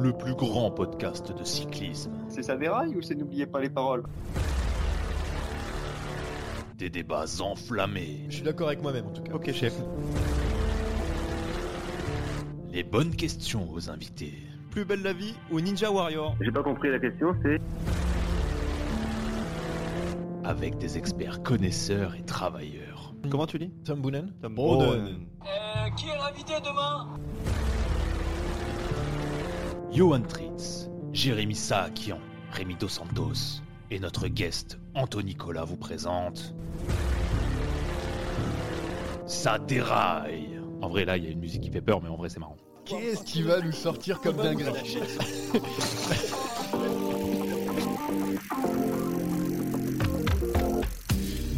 Le plus grand podcast de cyclisme. C'est ça déraille ou c'est n'oubliez pas les paroles? Des débats enflammés. Je suis d'accord avec moi-même en tout cas. Ok chef. Les bonnes questions aux invités. Plus belle la vie ou Ninja Warrior J'ai pas compris la question, c'est? Avec des experts connaisseurs et travailleurs. Comment tu dis? Tom Boonen Tom Boonen. qui est l'invité demain? Johan Tritz, Jérémy Saakian, Rémi Dos Santos et notre guest Anthony Nicolas vous présente. Ça déraille En vrai, là, il y a une musique qui fait peur, mais en vrai, c'est marrant. Qu'est-ce qui va nous sortir comme dinguerie?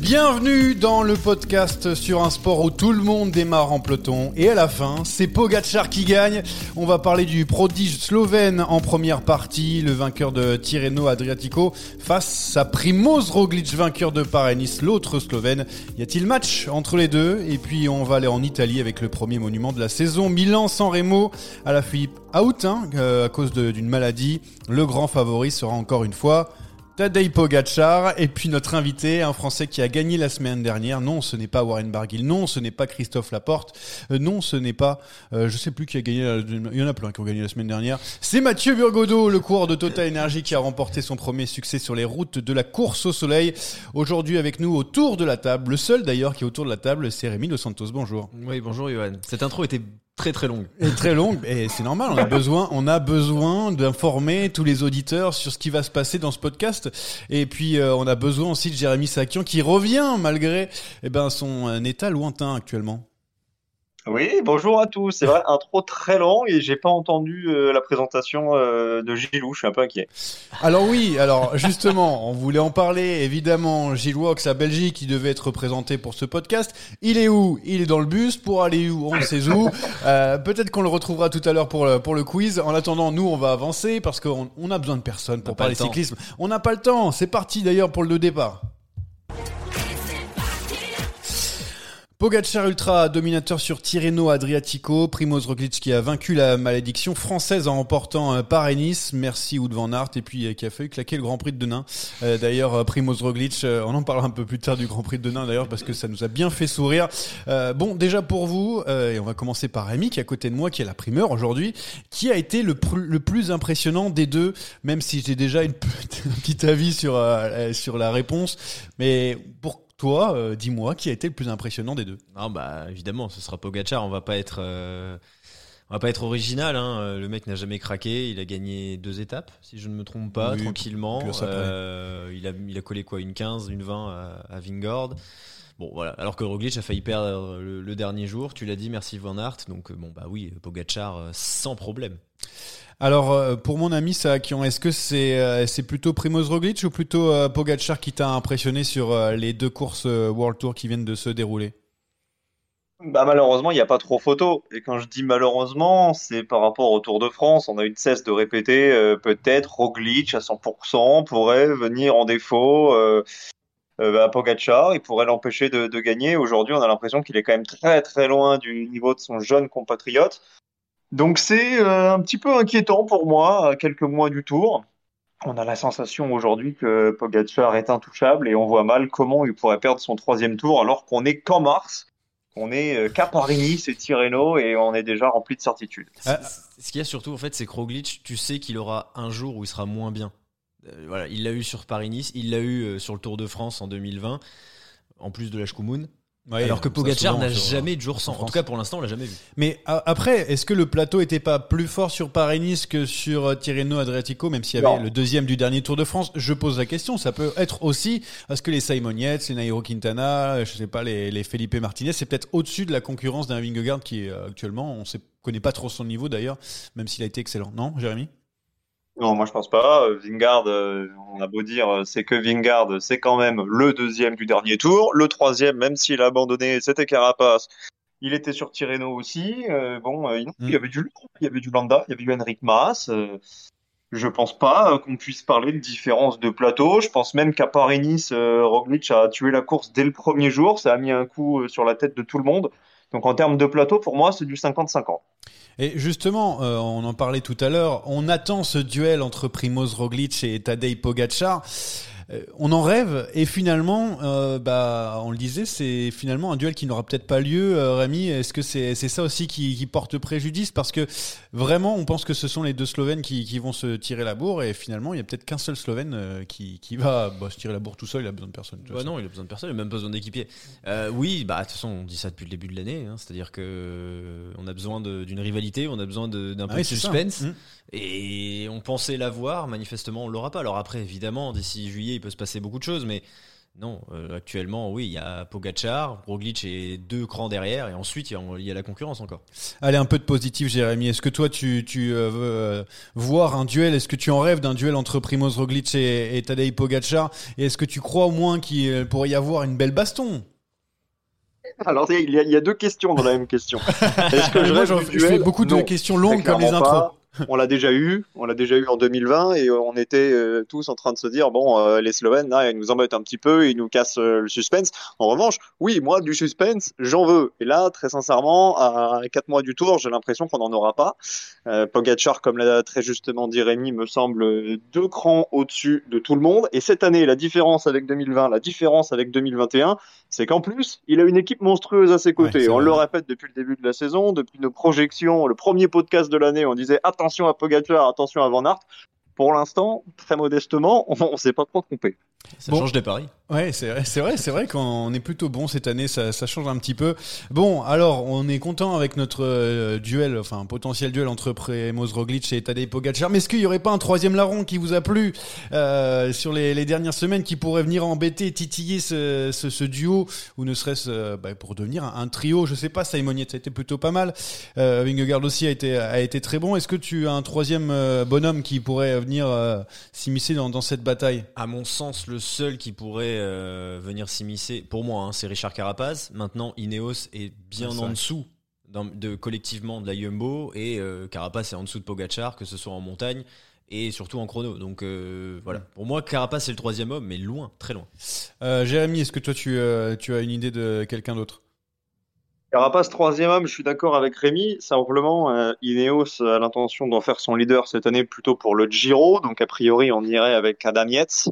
Bienvenue dans le podcast sur un sport où tout le monde démarre en peloton et à la fin, c'est Pogacar qui gagne. On va parler du prodige slovène en première partie, le vainqueur de Tirreno Adriatico face à Primoz Roglic, vainqueur de Paris-Nice, l'autre slovène. Y a-t-il match entre les deux? Et puis on va aller en Italie avec le premier monument de la saison, Milan-San Remo à la Philippe out hein, euh, à cause d'une maladie. Le grand favori sera encore une fois Tadej Pogacar et puis notre invité, un Français qui a gagné la semaine dernière. Non, ce n'est pas Warren Barguil. Non, ce n'est pas Christophe Laporte. Euh, non, ce n'est pas, euh, je sais plus qui a gagné. la- Il y en a plein qui ont gagné la semaine dernière. C'est Mathieu Burgodeau, le coureur de Total Energy, qui a remporté son premier succès sur les routes de la course au soleil. Aujourd'hui avec nous autour de la table, le seul d'ailleurs qui est autour de la table, c'est Rémi Dos Santos. Bonjour. Oui, bonjour Johan. Cette intro était très très longue. Et très longue, et c'est normal, on a besoin, on a besoin d'informer tous les auditeurs sur ce qui va se passer dans ce podcast. Et puis euh, on a besoin aussi de Jérémy Sakian qui revient malgré eh ben, son euh, état lointain actuellement. Oui, bonjour à tous. C'est vrai, intro très long et j'ai pas entendu euh, la présentation euh, de Gilou, je suis un peu inquiet. Alors oui, alors justement, on voulait en parler évidemment. Gilles Wax, la Belgique, qui devait être représenté pour ce podcast. Il est où? Il est dans le bus. Pour aller où? On ne sait où. Euh, Peut-être qu'on le retrouvera tout à l'heure pour le, pour le quiz. En attendant, nous, on va avancer parce qu'on on a besoin de personne pour parler cyclisme. On n'a pas le temps. C'est parti d'ailleurs pour le départ. Pogacar Ultra, dominateur sur Tirreno Adriatico, Primoz Roglic qui a vaincu la malédiction française en remportant euh, Paris-Nice, merci Wout van Aert, et puis euh, qui a failli claquer le Grand Prix de Denain. Euh, d'ailleurs, Primoz Roglic, on en parlera un peu plus tard du Grand Prix de Denain d'ailleurs parce que ça nous a bien fait sourire. Bon, déjà pour vous, et on va commencer par Rémi qui est à côté de moi, qui est la primeur aujourd'hui, qui a été le, plus impressionnant des deux, même si j'ai déjà une un petit avis sur, sur la réponse, mais pour toi, euh, dis-moi, qui a été le plus impressionnant des deux? Non, bah évidemment, ce sera Pogacar. On va pas être, euh, on va pas être original. Hein. Euh, Le mec n'a jamais craqué. Il a gagné deux étapes, si je ne me trompe pas, Oui, tranquillement. Euh, il a, il a collé quoi, une 15, une 20 à, à Vingord. Bon, voilà. Alors que Roglic a failli perdre le, dernier jour. Tu l'as dit, merci Van Aert. Donc, bon, bah oui, Pogachar, sans problème. Alors, euh, pour mon ami Saakian, est-ce que c'est c'est plutôt Primoz Roglic ou plutôt Pogachar qui t'a impressionné sur les deux courses World Tour qui viennent de se dérouler? Bah malheureusement, il n'y a pas trop photo. Et quand je dis malheureusement, c'est par rapport au Tour de France. On a eu de cesse de répéter, peut-être Roglic à 100% pourrait venir en défaut euh, à Pogacar, il pourrait l'empêcher de, gagner. Aujourd'hui, on a l'impression qu'il est quand même très très loin du niveau de son jeune compatriote. Donc c'est euh, un petit peu inquiétant pour moi, à quelques mois du Tour. On a la sensation aujourd'hui que Pogacar est intouchable et on voit mal comment il pourrait perdre son troisième tour alors qu'on est qu'en mars, qu'on est euh, qu'à Paris-Nice et Tirreno et on est déjà rempli de certitudes. Ce qu'il y a surtout en fait, c'est que Roglic, tu sais qu'il aura un jour où il sera moins bien. Euh, voilà, il l'a eu sur Paris-Nice, il l'a eu sur le Tour de France en 2020, en plus de la Alors que Pogacar n'a jamais de jour sans. En, tout cas, pour l'instant, on l'a jamais vu. Mais après, est-ce que le plateau était pas plus fort sur Paris-Nice que sur euh, Tirreno Adriatico, même s'il y avait le deuxième du dernier Tour de France? Je pose la question. Ça peut être aussi parce que les Simon Yates, les Nairo Quintana, je sais pas, les, Felipe Martinez, c'est peut-être au-dessus de la concurrence d'un Vingegaard qui actuellement, on ne connaît pas trop son niveau d'ailleurs, même s'il a été excellent. Non, Jérémy? Non, moi je pense pas. Vingard, euh, on a beau dire, euh, c'est que Vingard, c'est quand même le deuxième du dernier tour. Le troisième, même s'il a abandonné, c'était Carapace. Il était sur Tirreno aussi. Euh, bon, il y avait du il y avait du Landa, il y avait du Henrik Maas. je pense pas qu'on puisse parler de différence de plateau. Je pense même qu'à Paris-Nice, Roglic a tué la course dès le premier jour. Ça a mis un coup sur la tête de tout le monde. Donc en termes de plateau, pour moi, c'est du 50-50. Et justement, euh, on en parlait tout à l'heure, on attend ce duel entre Primoz Roglic et Tadej Pogacar. Euh, on en rêve et finalement, euh, bah, on le disait, c'est finalement un duel qui n'aura peut-être pas lieu. Euh, Rémi, est-ce que c'est ça aussi qui, porte préjudice? Parce que vraiment, on pense que ce sont les deux Slovènes qui, vont se tirer la bourre et finalement, il y a peut-être qu'un seul Slovène qui, va bah, se tirer la bourre tout seul. Il a besoin de personne. Bah non, il a besoin de personne. Il a même besoin d'équipier. oui, bah de toute façon, on dit ça depuis le début de l'année. Hein. C'est-à-dire que on a besoin d'une rivalité, on a besoin d'un peu ah de suspense. Mmh. Et on pensait l'avoir, manifestement on l'aura pas. Alors après, évidemment, d'ici juillet, il peut se passer beaucoup de choses, mais non, euh, actuellement, oui, il y a Pogachar, Roglic et deux crans derrière, et ensuite il y, a, la concurrence encore. Allez, un peu de positif, Jérémy. Est-ce que toi, tu, euh, veux euh, voir un duel? Est-ce que tu en rêves d'un duel entre Primoz Roglic et, et Tadej Pogacar? Et est-ce que tu crois au moins qu'il pourrait y avoir une belle baston? Alors, il y, a, deux questions dans la même question. Est-ce que je, rêve je fais beaucoup de questions longues comme les intros on l'a déjà eu, on l'a déjà eu en 2020 et on était euh, tous en train de se dire bon euh, les Slovènes là ils nous embêtent un petit peu, ils nous cassent euh, le suspense. En revanche, oui moi du suspense j'en veux. Et là très sincèrement à quatre mois du tour j'ai l'impression qu'on n'en aura pas. Pogacar comme l'a très justement dit Rémi me semble deux crans au-dessus de tout le monde. Et cette année la différence avec 2020, la différence avec 2021, c'est qu'en plus il a une équipe monstrueuse à ses côtés. on le répète depuis le début de la saison, depuis nos projections, le premier podcast de l'année on disait attention à Pogacar, attention à Van Aert. Pour l'instant, très modestement, on ne s'est pas trop trompé. Ça change des paris. Ouais, c'est vrai, c'est vrai, c'est vrai qu'on est plutôt bon cette année, ça, ça, change un petit peu. Bon, alors, on est content avec notre euh, duel, enfin, potentiel duel entre Primoz Roglic et Tadej Pogacar. Mais est-ce qu'il n'y aurait pas un troisième larron qui vous a plu euh, sur les, les, dernières semaines qui pourrait venir embêter, titiller ce, ce, ce duo ou ne serait-ce euh, bah, pour devenir un, trio? Je sais pas, Simoniette, ça a été plutôt pas mal. Euh, Vingegaard aussi a été a été très bon. Est-ce que tu as un troisième bonhomme qui pourrait venir s'immiscer dans, dans cette bataille? À mon sens, le seul qui pourrait euh, venir s'immiscer, pour moi, hein, c'est Richard Carapaz. Maintenant, Ineos est bien ah, en dessous de, collectivement de la Jumbo et euh, Carapaz est en dessous de Pogachar, que ce soit en montagne et surtout en chrono. Donc euh, voilà, mm. pour moi, Carapaz c'est le troisième homme, mais loin, très loin. Jérémy, est-ce que toi tu, tu as une idée de quelqu'un d'autre? Carapaz, troisième homme, je suis d'accord avec Rémi. Simplement, Ineos a l'intention d'en faire son leader cette année plutôt pour le Giro. Donc, a priori, on irait avec Adam Yates.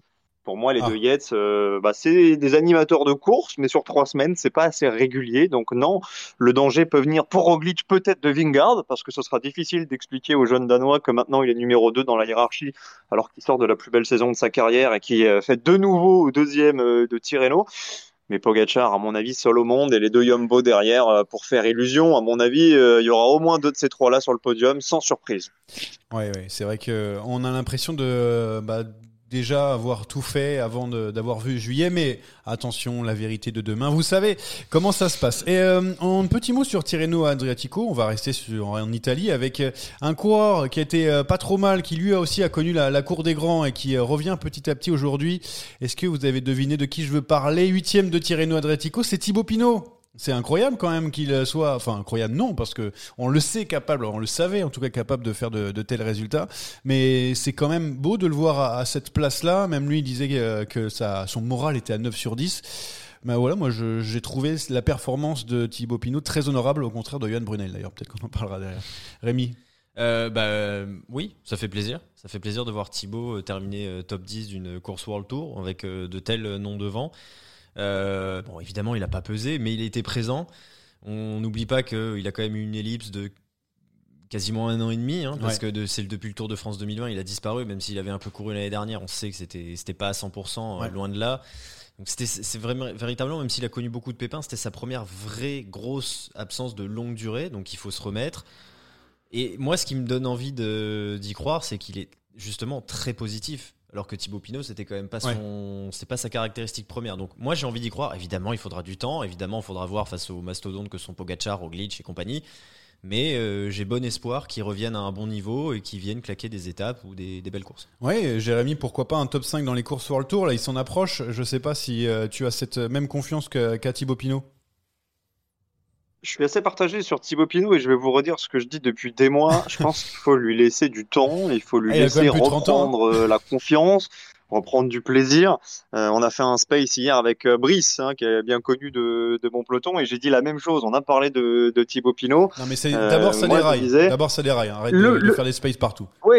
Pour moi, les ah. deux Yates, euh, bah, c'est des animateurs de course, mais sur trois semaines, c'est pas assez régulier. Donc non, le danger peut venir pour Roglic, peut-être de Vingard, parce que ce sera difficile d'expliquer aux jeunes Danois que maintenant il est numéro 2 dans la hiérarchie, alors qu'il sort de la plus belle saison de sa carrière et qui euh, fait de nouveau au deuxième euh, de Tirreno. Mais Pogachar, à mon avis, seul au monde et les deux Yombo derrière pour faire illusion. À mon avis, il y aura au moins deux de ces trois-là sur le podium, sans surprise. Oui, ouais, c'est vrai qu'on a l'impression de, bah, déjà avoir tout fait avant d'avoir vu juillet, mais attention, la vérité de demain, vous savez comment ça se passe. Et euh, un petit mot sur Tirreno Adriatico, on va rester en Italie avec euh, un coureur qui été euh, pas trop mal, qui lui aussi a connu la, la cour des grands et qui revient petit à petit aujourd'hui. Est-ce que vous avez deviné de qui je veux parler? Huitième de Tirreno Adriatico, c'est Thibaut Pinot. C'est incroyable quand même qu'il soit, enfin incroyable non, parce que on le sait capable, on le savait en tout cas capable de faire de, tels résultats, mais c'est quand même beau de le voir à, cette place-là. Même lui il disait que, que son moral était à 9 sur 10. Mais voilà, moi j'ai trouvé la performance de Thibaut Pinot très honorable, au contraire de Johan Brunel d'ailleurs. Peut-être qu'on en parlera derrière. Rémi? Euh, bah, oui, ça fait plaisir. Ça fait plaisir de voir Thibaut euh, terminer euh, top 10 d'une course World Tour avec de tels noms devant. Euh, bon, évidemment, il n'a pas pesé, mais il était présent. On n'oublie pas qu'il a quand même eu une ellipse de quasiment un an et demi, hein, parce que c'est depuis le Tour de France 2020, il a disparu, même s'il avait un peu couru l'année dernière. On sait que c'était c'était pas à 100%, euh, loin de là. Donc c'était c'est vraiment véritablement, même s'il a connu beaucoup de pépins, c'était sa première vraie grosse absence de longue durée, donc il faut se remettre. Et moi, ce qui me donne envie d'y croire, c'est qu'il est justement très positif alors que Thibaut Pinot c'était quand même pas son c'est pas sa caractéristique première. Donc moi j'ai envie d'y croire. Évidemment il faudra du temps. Évidemment il faudra voir face aux mastodontes que sont Pogacar Roglic et compagnie. Mais euh, j'ai bon espoir qu'ils reviennent à un bon niveau et qu'ils viennent claquer des étapes ou des, belles courses. Oui, Jérémy, pourquoi pas un top 5 dans les courses World Tour? Là, il s'en approche. Je sais pas si euh, tu as cette même confiance qu'à Thibaut Pinot je suis assez partagé sur Thibaut Pinot et je vais vous redire ce que je dis depuis des mois. Je pense qu'il faut lui laisser du temps, il faut lui ah, laisser hein. reprendre euh, la confiance reprendre du plaisir. Euh, on a fait un space hier avec euh, Brice, hein, qui est bien connu de, de mon peloton, et j'ai dit la même chose. On a parlé de, de Thibaut Pinot. Non, mais c'est d'abord ça déraille. D'abord ça déraille. Arrête de, faire des spaces partout. Oui,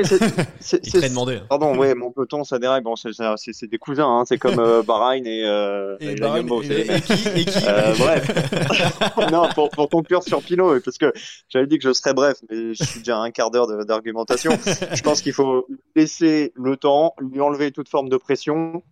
c'est très demandé. Hein. Pardon, ouais, mon peloton ça déraille. Bon, c'est des cousins. Hein. C'est comme euh, Bahreïn et, euh, et, et, Bahreïn, et, et, qui, et qui Bref. non, pour, pour conclure sur Pinot, parce que j'avais dit que je serais bref, mais je suis déjà à un quart d'heure d'argumentation. je pense qu'il faut laisser le temps, lui enlever toute forme de pression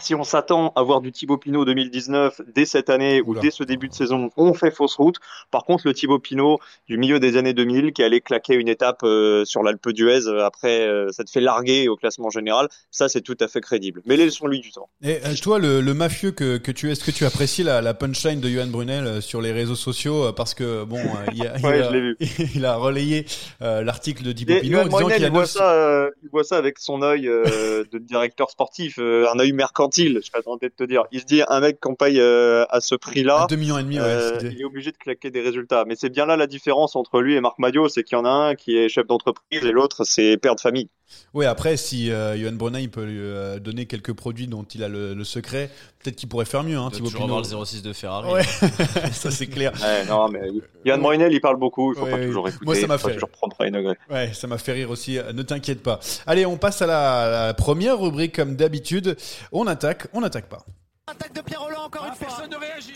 si on s'attend à voir du Thibaut Pinot 2019 dès cette année ou dès ce début de saison, on fait fausse route. Par contre, le Thibaut Pinot du milieu des années 2000 qui allait claquer une étape euh, sur l'Alpe d'Huez euh, après euh, ça te fait larguer au classement général, ça c'est tout à fait crédible. Mais laissons-lui du temps. Et toi, le, mafieux que, que tu es, est-ce que tu apprécies la, la punchline de Johan Brunel sur les réseaux sociaux parce que bon, il, a, il, a, relayé l'article de Thibaut Pinot en disant qu'il voit ça, il voit ça avec son œil de directeur sportif, un œil je serais tenté de te dire. Il se dit, un mec qu'on paye euh, à ce prix-là, 2 millions et demi, euh, il est obligé de claquer des résultats. Mais c'est bien là la différence entre lui et Marc Madio, c'est qu'il y en a un qui est chef d'entreprise et l'autre c'est père de famille. Oui, après, si euh, Johan Brunei peut lui euh, donner quelques produits dont il a le, secret, peut-être qu'il pourrait faire mieux. Hein, Thibaut Pinot. le 06 de Ferrari. Ouais. ça c'est clair. Ouais, non, mais Johan Brunel, il parle beaucoup. Il faut pas toujours écouter. Moi, ça m'a fait. toujours prendre une Ouais, ça m'a fait rire aussi. Ne t'inquiète pas. Allez, on passe à la, la première rubrique comme d'habitude. On attaque, on n'attaque pas. Attaque de Pierre Roland encore une fois. Personne ne réagit.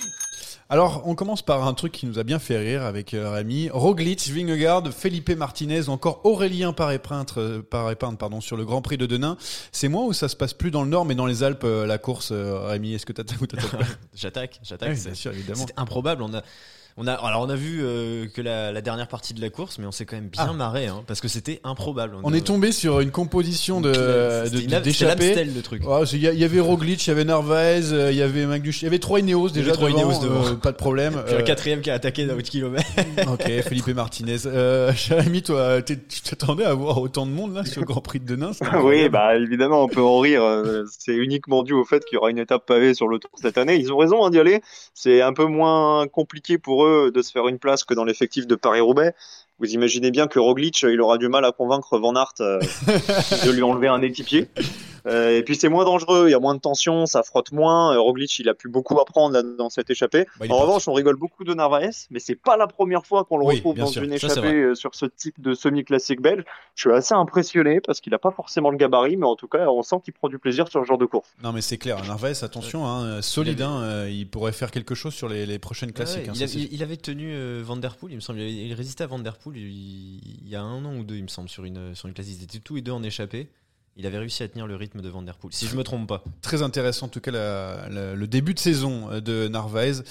Alors, on commence par un truc qui nous a bien fait rire avec euh, Rémi. Roglic, Vingegaard, Felipe Martinez, encore Aurélien Paré-Peintre, euh, pardon, sur le Grand Prix de Denain. C'est moi ou ça se passe plus dans le Nord mais dans les Alpes euh, la course, Rémi? Est-ce que t'attaques ou t'attaques J'attaque, j'attaque. c'est sûr, évidemment. C'est improbable. On a, on a, alors on a vu euh, que la, dernière partie de la course, mais on s'est quand même bien ah. marré, hein, parce que c'était improbable. On, est tombé sur une composition de d'échappée. le truc. Il y, avait Roglic, il y avait Narvaez, euh, il y avait Magnus, il y avait trois Ineos déjà. Trois Ineos devant, euh, pas de problème. Puis un quatrième qui a attaqué dans 8 km. ok, Felipe Martinez. Euh, Jérémy, toi, tu t'attendais à voir autant de monde là sur le Grand Prix de Denain Oui, bah évidemment, on peut en rire. C'est uniquement dû au fait qu'il y aura une étape pavée sur le Tour cette année. Ils ont raison hein, d'y aller. C'est un peu moins compliqué pour eux de se faire une place que dans l'effectif de Paris-Roubaix. Vous imaginez bien que Roglic, il aura du mal à convaincre Van Aert euh, de lui enlever un équipier. Euh, et puis c'est moins dangereux, il y a moins de tension, ça frotte moins. Euh, Roglic, il a pu beaucoup apprendre dans cette échappée. Bah, en revanche, on rigole beaucoup de Narvaez, mais c'est pas la première fois qu'on le retrouve dans une échappée euh, sur ce type de semi-classique belge. Je suis assez impressionné parce qu'il a pas forcément le gabarit, mais en tout cas, on sent qu'il prend du plaisir sur ce genre de course. Non, mais c'est clair. Narvaez, attention, hein, solide, hein, il pourrait faire quelque chose sur les, prochaines classiques. Hein, il, avait tenu Vanderpool, il me semble, il résistait à Vanderpool il, il, y a un an ou deux, il me semble, sur une, sur une classique. Ils étaient tous les deux en échappée. Il avait réussi à tenir le rythme de Van Der Poel, si je me trompe pas. Très intéressant en tout cas le début de saison de Narvaez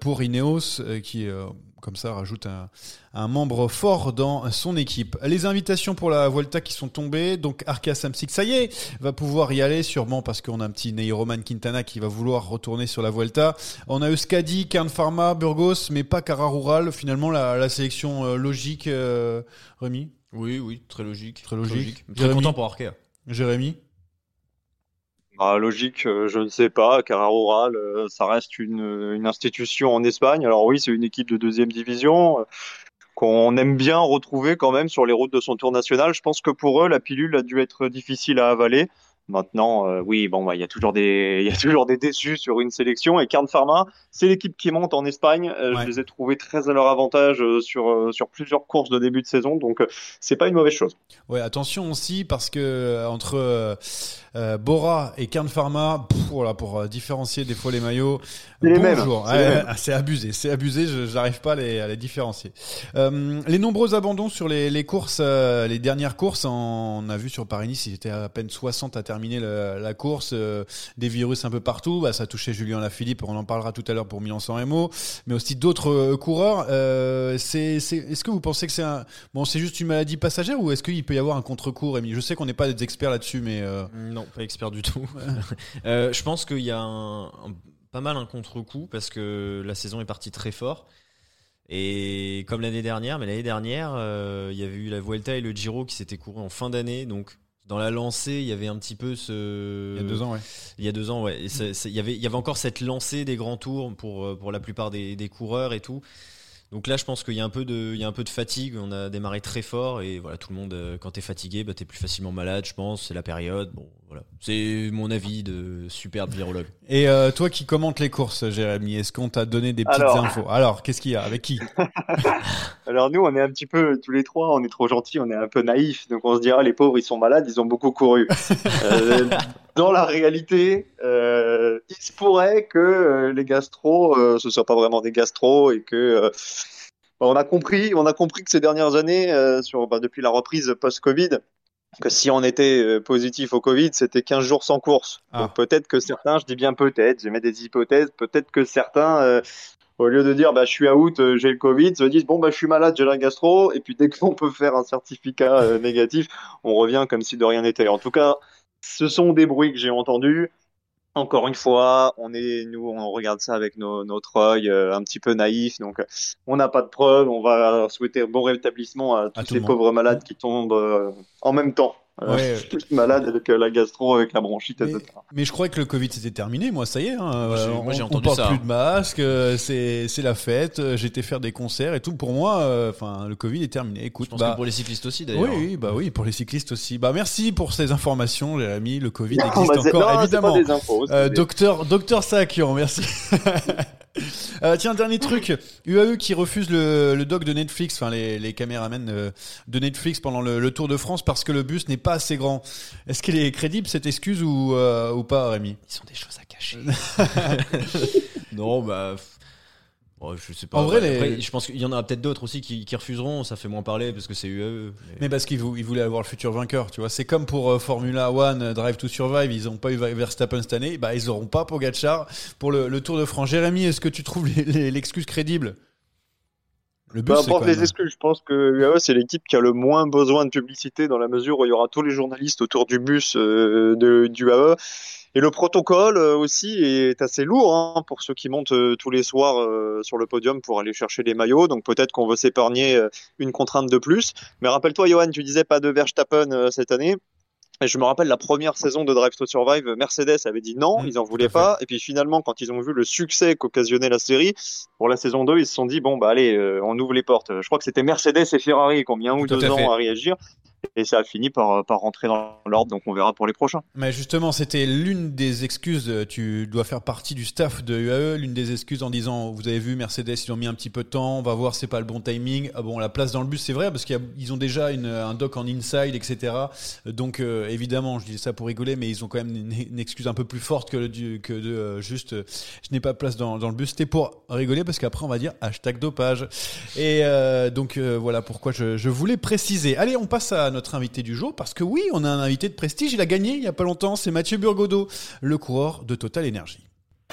pour Ineos qui comme ça rajoute un, membre fort dans son équipe. Les invitations pour la Volta qui sont tombées, donc Arca Samsic, ça y est, va pouvoir y aller sûrement parce qu'on a un petit Neyroman Quintana qui va vouloir retourner sur la Volta. On a Euskadi, Kern Pharma, Burgos, mais pas Cara Rural. Finalement, la, sélection euh, logique, euh, Rémi? Oui, oui, très logique. Très logique. Très, content pour Arkea. Jérémy bah, logique, euh, je ne sais pas. Carrera Rural, euh, ça reste une, une, institution en Espagne. Alors oui, c'est une équipe de deuxième division euh, qu'on aime bien retrouver quand même sur les routes de son tour national. Je pense que pour eux, la pilule a dû être difficile à avaler. Maintenant, euh, oui, bon, bah, il y a toujours des, il y a toujours des déçus sur une sélection. Et Carn Pharma, c'est l'équipe qui monte en Espagne. Euh, je les ai trouvés très à leur avantage euh, sur sur plusieurs courses de début de saison, donc c'est pas une mauvaise chose. Ouais, attention aussi parce que entre Bora et Carn Pharma, voilà, pour différencier des fois les maillots, les mêmes. c'est abusé, c'est abusé. Je n'arrive pas à les, à les différencier. les nombreux abandons sur les, les courses, les dernières courses, on a vu sur Paris-Nice, il était à peine 60 à terminer terminé la, course, euh, des virus un peu partout. Bah, ça touchait Julien Lafilippe, on en parlera tout à l'heure pour Milan-San Remo, mais aussi d'autres euh, coureurs. Euh, c'est, est-ce que vous pensez que c'est un, bon, c'est juste une maladie passagère ou est-ce qu'il peut y avoir un contre-coup, Rémi Je sais qu'on n'est pas des experts là-dessus, mais non, pas expert du tout. je pense qu'il y a un, pas mal un contre-coup parce que la saison est partie très fort. Et comme l'année dernière, mais l'année dernière, il y avait eu la Vuelta et le Giro qui s'étaient courus en fin d'année, donc dans la lancée, il y avait un petit peu ce. Il y a deux ans, ouais. Il y a deux ans, ouais. il, y avait, il y avait encore cette lancée des grands tours pour, euh, pour la plupart des, des coureurs et tout. Donc là, je pense qu'il y a un peu de, il y a un peu de fatigue. On a démarré très fort et voilà, tout le monde, euh, quand t'es fatigué, bah, t'es plus facilement malade, je pense. C'est la période. Bon, voilà. C'est mon avis de superbe virologue. Et euh, toi qui commentes les courses, Jérémy, est-ce qu'on t'a donné des petites infos? Alors, qu'est-ce qu'il y a? Avec qui? Alors nous, on est un petit peu tous les trois, on est trop gentils, on est un peu naïfs, donc on se dira les pauvres, ils sont malades, ils ont beaucoup couru. Euh, dans la réalité, il se pourrait que les gastro, ce soit pas vraiment des gastro et que bah, on a compris, on a compris que ces dernières années, euh, sur, bah, depuis la reprise post-Covid, que si on était euh, positif au Covid, c'était 15 jours sans course. Ah. Donc peut-être que certains, je dis bien peut-être, je mets des hypothèses, peut-être que certains, euh, au lieu de dire bah, je suis out, j'ai le Covid, se disent bon bah je suis malade, j'ai la gastro, et puis dès qu'on peut faire un certificat négatif, on revient comme si de rien n'était. En tout cas, ce sont des bruits que j'ai entendus. Encore une fois, on est nous, on regarde ça avec notre œil euh, un petit peu naïf, donc on n'a pas de preuves. On va souhaiter bon rétablissement à tous ces pauvres malades qui tombent euh, en même temps. Euh, ouais. je suis malade avec euh, la gastro, avec la bronchite, mais, etc. Mais je crois que le Covid c'était terminé, moi ça y est. Hein. Moi j'ai entendu on porte plus de masque, euh, c'est la fête. J'étais faire des concerts et tout. Pour moi, enfin le Covid est terminé. Écoute, je pense bah, que pour les cyclistes aussi d'ailleurs. Oui, bah oui, pour les cyclistes aussi. Bah merci pour ces informations, Jérémy. Le Covid existe encore évidemment. docteur Docteur Sakian, merci. Euh, tiens, dernier truc. UAE qui refuse le, le doc de Netflix, enfin les, les caméramens euh, de Netflix pendant le, Tour de France parce que le bus n'est pas assez grand. Est-ce qu'elle est crédible cette excuse ou, euh, ou pas, Rémi? Ils ont des choses à cacher. non, bah je sais pas. En vrai, je pense qu'il y en aura peut-être d'autres aussi qui, refuseront. Ça fait moins parler parce que c'est UAE. Mais, parce qu'ils voulaient avoir le futur vainqueur, tu vois. C'est comme pour euh, Formula One, euh, Drive to Survive. Ils n'ont pas eu Verstappen cette année. Bah, ils n'auront pas Pogacar pour le, Tour de France. Jérémy, est-ce que tu trouves l'excuse crédible? Le bus, les excuses, je pense que UAE c'est l'équipe qui a le moins besoin de publicité dans la mesure où il y aura tous les journalistes autour du bus euh, de, du UAE et le protocole euh, aussi est assez lourd hein, pour ceux qui montent euh, tous les soirs euh, sur le podium pour aller chercher les maillots. Donc peut-être qu'on veut s'épargner une contrainte de plus. Mais rappelle-toi, Johan, tu disais pas de Verstappen cette année. Et je me rappelle la première saison de Drive to Survive, Mercedes avait dit non, mmh, ils en voulaient pas. Et puis finalement, quand ils ont vu le succès qu'occasionnait la série, pour la saison 2, ils se sont dit bon bah allez, on ouvre les portes. Je crois que c'était Mercedes et Ferrari qui ont mis un ou deux ans à réagir et ça a fini par, par rentrer dans l'ordre, donc on verra pour les prochains. Mais justement, c'était l'une des excuses, tu dois faire partie du staff de UAE, l'une des excuses en disant, vous avez vu, Mercedes, ils ont mis un petit peu de temps, on va voir, c'est pas le bon timing. Ah bon, la place dans le bus, c'est vrai, parce qu'ils ont déjà un dock en inside, etc. Donc, euh, évidemment, je dis ça pour rigoler, mais ils ont quand même une, excuse un peu plus forte que, que de euh, juste, je n'ai pas de place dans, dans le bus. C'était pour rigoler, parce qu'après, on va dire hashtag dopage. Et euh, donc, voilà pourquoi je voulais préciser. Allez, on passe à notre invité du jour parce que oui, on a un invité de prestige. Il a gagné il y a pas longtemps. C'est Mathieu Burgodeau, le coureur de Total Energy.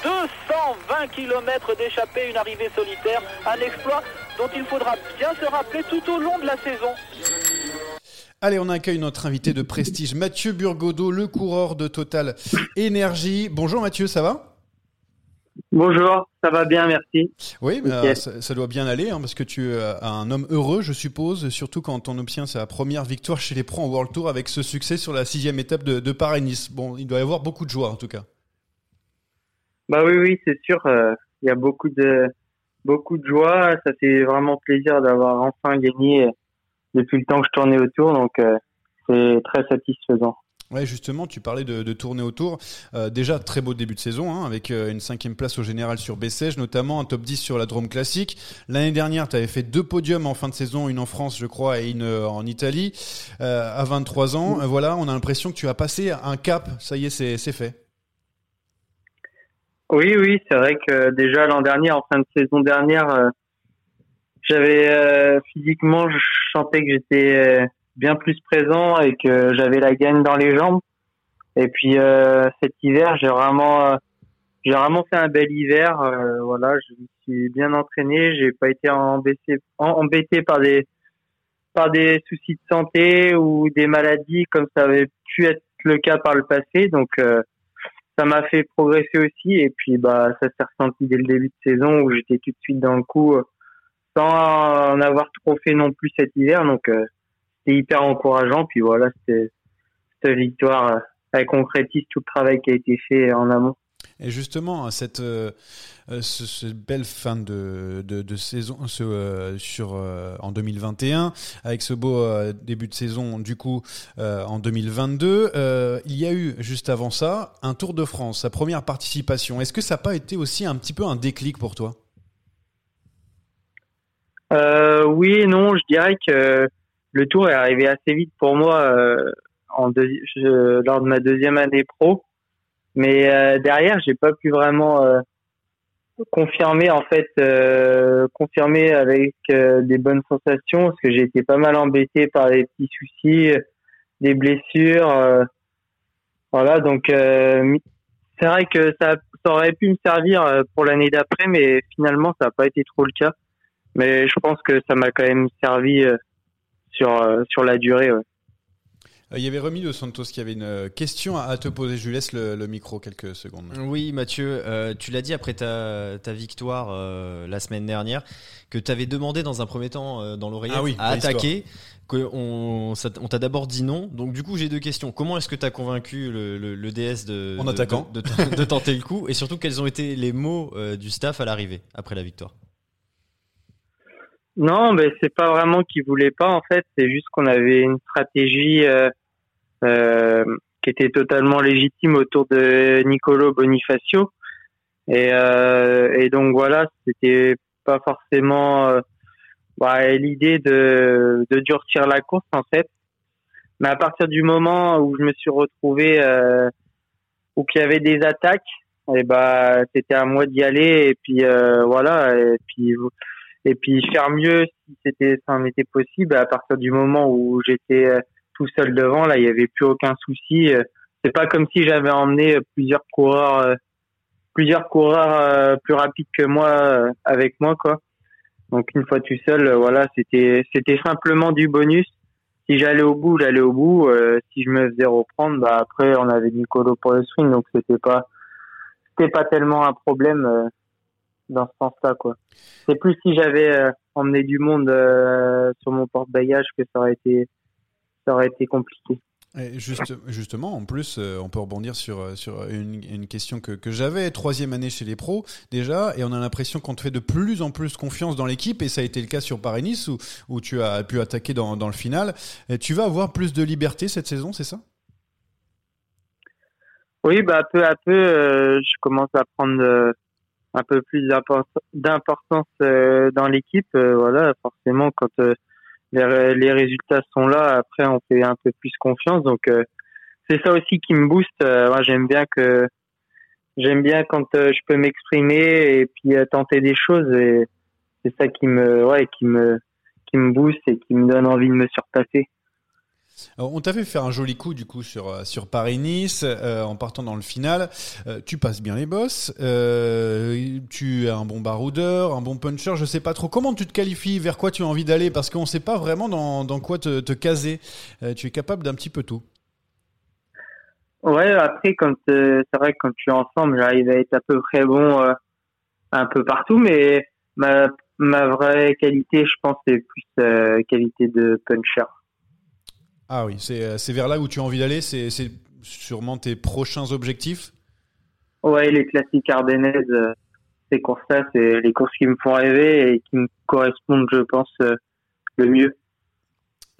220 km d'échappée, une arrivée solitaire, un exploit dont il faudra bien se rappeler tout au long de la saison. Allez, on accueille notre invité de prestige, Mathieu Burgodeau, le coureur de Total Énergie. Bonjour Mathieu, ça va? Bonjour, ça va bien, merci. Oui, bah, ça, doit bien aller, hein, parce que tu es un homme heureux, je suppose, surtout quand on obtient sa première victoire chez les pros en World Tour avec ce succès sur la sixième étape de, de Paris-Nice. Bon, il doit y avoir beaucoup de joie en tout cas. Bah oui, oui, c'est sûr. Euh, il y a beaucoup de beaucoup de joie. Ça fait vraiment plaisir d'avoir enfin gagné depuis le temps que je tournais autour. Donc euh, c'est très satisfaisant. Ouais, justement, tu parlais de, de tourner autour. Euh, déjà, très beau début de saison, hein, avec une cinquième place au général sur Bessèges, notamment un top 10 sur la Drôme Classique. L'année dernière, tu avais fait deux podiums en fin de saison, une en France, je crois, et une en Italie, à 23 ans. Voilà, on a l'impression que tu as passé un cap. Ça y est, c'est fait. Oui, oui, c'est vrai que déjà l'an dernier, en fin de saison dernière, euh, j'avais euh, physiquement, je sentais que j'étais euh, bien plus présent et que j'avais la gagne dans les jambes. Et puis cet hiver, j'ai vraiment, j'ai vraiment fait un bel hiver. voilà, je me suis bien entraîné. J'ai pas été embêté, embêté par des, par des soucis de santé ou des maladies comme ça avait pu être le cas par le passé. Donc ça m'a fait progresser aussi et puis bah ça s'est ressenti dès le début de saison où j'étais tout de suite dans le coup euh, sans en avoir trop fait non plus cet hiver donc euh, c'était hyper encourageant puis voilà cette victoire euh, elle concrétise tout le travail qui a été fait en amont et justement, cette, euh, euh, ce, belle fin de, de, saison ce, euh, sur, en 2021, avec ce beau début de saison du coup en 2022, il y a eu juste avant ça un Tour de France, sa première participation. Est-ce que ça n'a pas été aussi un petit peu un déclic pour toi? Oui et non, je dirais que le Tour est arrivé assez vite pour moi en lors de ma deuxième année pro. Mais euh, derrière, j'ai pas pu vraiment euh, confirmer en fait, euh, confirmer avec euh, des bonnes sensations parce que j'ai été pas mal embêté par des petits soucis, des blessures. voilà, donc c'est vrai que ça, ça, aurait pu me servir pour l'année d'après, mais finalement ça n'a pas été trop le cas. Mais je pense que ça m'a quand même servi sur sur la durée. Ouais. Euh, il y avait Remy de Santos qui avait une euh, question à te poser. Je lui laisse le, micro quelques secondes. Oui, Mathieu, euh, tu l'as dit après ta, victoire la semaine dernière que tu avais demandé dans un premier temps dans l'oreille ah à attaquer. On, on t'a d'abord dit non. Donc du coup, j'ai deux questions. Comment est-ce que tu as convaincu le, DS de, en attaquant. De, tenter le coup? Et surtout, quels ont été les mots du staff à l'arrivée après la victoire? Non, mais c'est pas vraiment qu'ils voulaient pas. En fait, c'est juste qu'on avait une stratégie euh, qui était totalement légitime autour de Nicolo Bonifacio. Et, euh, et donc voilà, c'était pas forcément euh, bah, l'idée de, de durcir la course en fait. Mais à partir du moment où je me suis retrouvé euh, où qu'il y avait des attaques, et bah c'était à moi d'y aller et puis euh, voilà et puis et puis faire mieux si c'était ça en était possible. À partir du moment où j'étais tout seul devant. Là, il y avait plus aucun souci. Euh, c'est pas comme si j'avais emmené plusieurs coureurs, euh, plusieurs coureurs euh, plus rapides que moi avec moi, quoi. Donc une fois tout seul, voilà, c'était c'était simplement du bonus. Si j'allais au bout, j'allais au bout. si je me faisais reprendre, bah après on avait Nicolo pour le swing, donc c'était pas c'était pas tellement un problème dans ce sens-là, quoi. C'est plus si j'avais emmené du monde sur mon porte-bagages que ça aurait été ça aurait été compliqué. juste, justement, en plus, euh, on peut rebondir sur, euh, sur une, une question que, que j'avais, troisième année chez les pros déjà, et on a l'impression qu'on te fait de plus en plus confiance dans l'équipe, et ça a été le cas sur Paris-Nice, où, où tu as pu attaquer dans, dans le final. Et tu vas avoir plus de liberté cette saison, c'est ça? Oui, bah, peu à peu, euh, je commence à prendre un peu plus d'importance dans l'équipe. voilà, forcément, quand les, résultats sont là. Après, on fait un peu plus confiance. Donc, euh, c'est ça aussi qui me booste. Euh, moi, j'aime bien que j'aime bien quand euh, je peux m'exprimer et puis tenter des choses. Et c'est ça qui me, ouais, qui me, qui me booste et qui me donne envie de me surpasser. On t'a fait faire un joli coup du coup sur euh, sur Paris-Nice euh, en partant dans le final. Euh, tu passes bien les bosses. tu es un bon baroudeur, un bon puncher. Je sais pas trop comment tu te qualifies, vers quoi tu as envie d'aller? Parce qu'on sait pas vraiment dans, dans quoi te, te caser. tu es capable d'un petit peu tout. Ouais, après quand c'est vrai que quand tu es ensemble, j'arrive à être à peu près bon un peu partout, mais ma ma vraie qualité, je pense, c'est plus qualité de puncher. Ah oui, euh, c'est vers là où tu as envie d'aller C'est sûrement tes prochains objectifs? Ouais, les classiques ardennaises, euh, ces courses-là, c'est les courses qui me font rêver et qui me correspondent, je pense, euh, le mieux.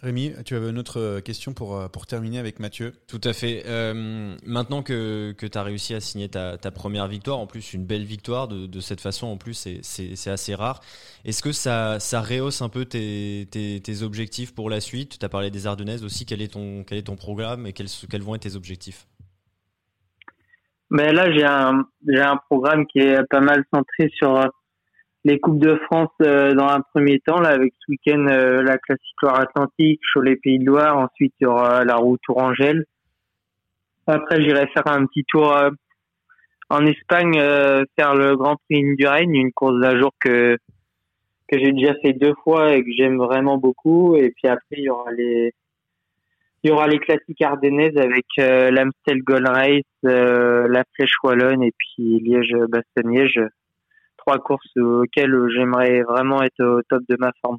Rémi, tu avais une autre euh, question pour, euh, pour terminer avec Mathieu. Tout à fait. Euh, maintenant que, que tu as réussi à signer ta, ta, première victoire, en plus une belle victoire de, de cette façon, en plus c'est assez rare. Est-ce que ça, ça rehausse un peu tes, tes, tes objectifs pour la suite? Tu as parlé des Ardennaises aussi. Quel est ton, quel est ton programme et quels, quels vont être tes objectifs? Mais ben Là, j'ai un, un programme qui est pas mal centré sur les Coupes de France euh, dans un premier temps, là, avec ce week-end euh, la classique Loire-Atlantique, les Pays de Loire, ensuite il y aura la route Tourangelle. Après, j'irai faire un petit tour euh, en Espagne, faire le Grand Prix du Règne, une course d'un jour que que j'ai déjà fait deux fois et que j'aime vraiment beaucoup. Et puis après, il y aura les il y aura les classiques ardennaises avec l'Amstel Gold Race, la Flèche Wallonne et puis Liège-Bastogne-Liège trois courses auxquelles j'aimerais vraiment être au top de ma forme.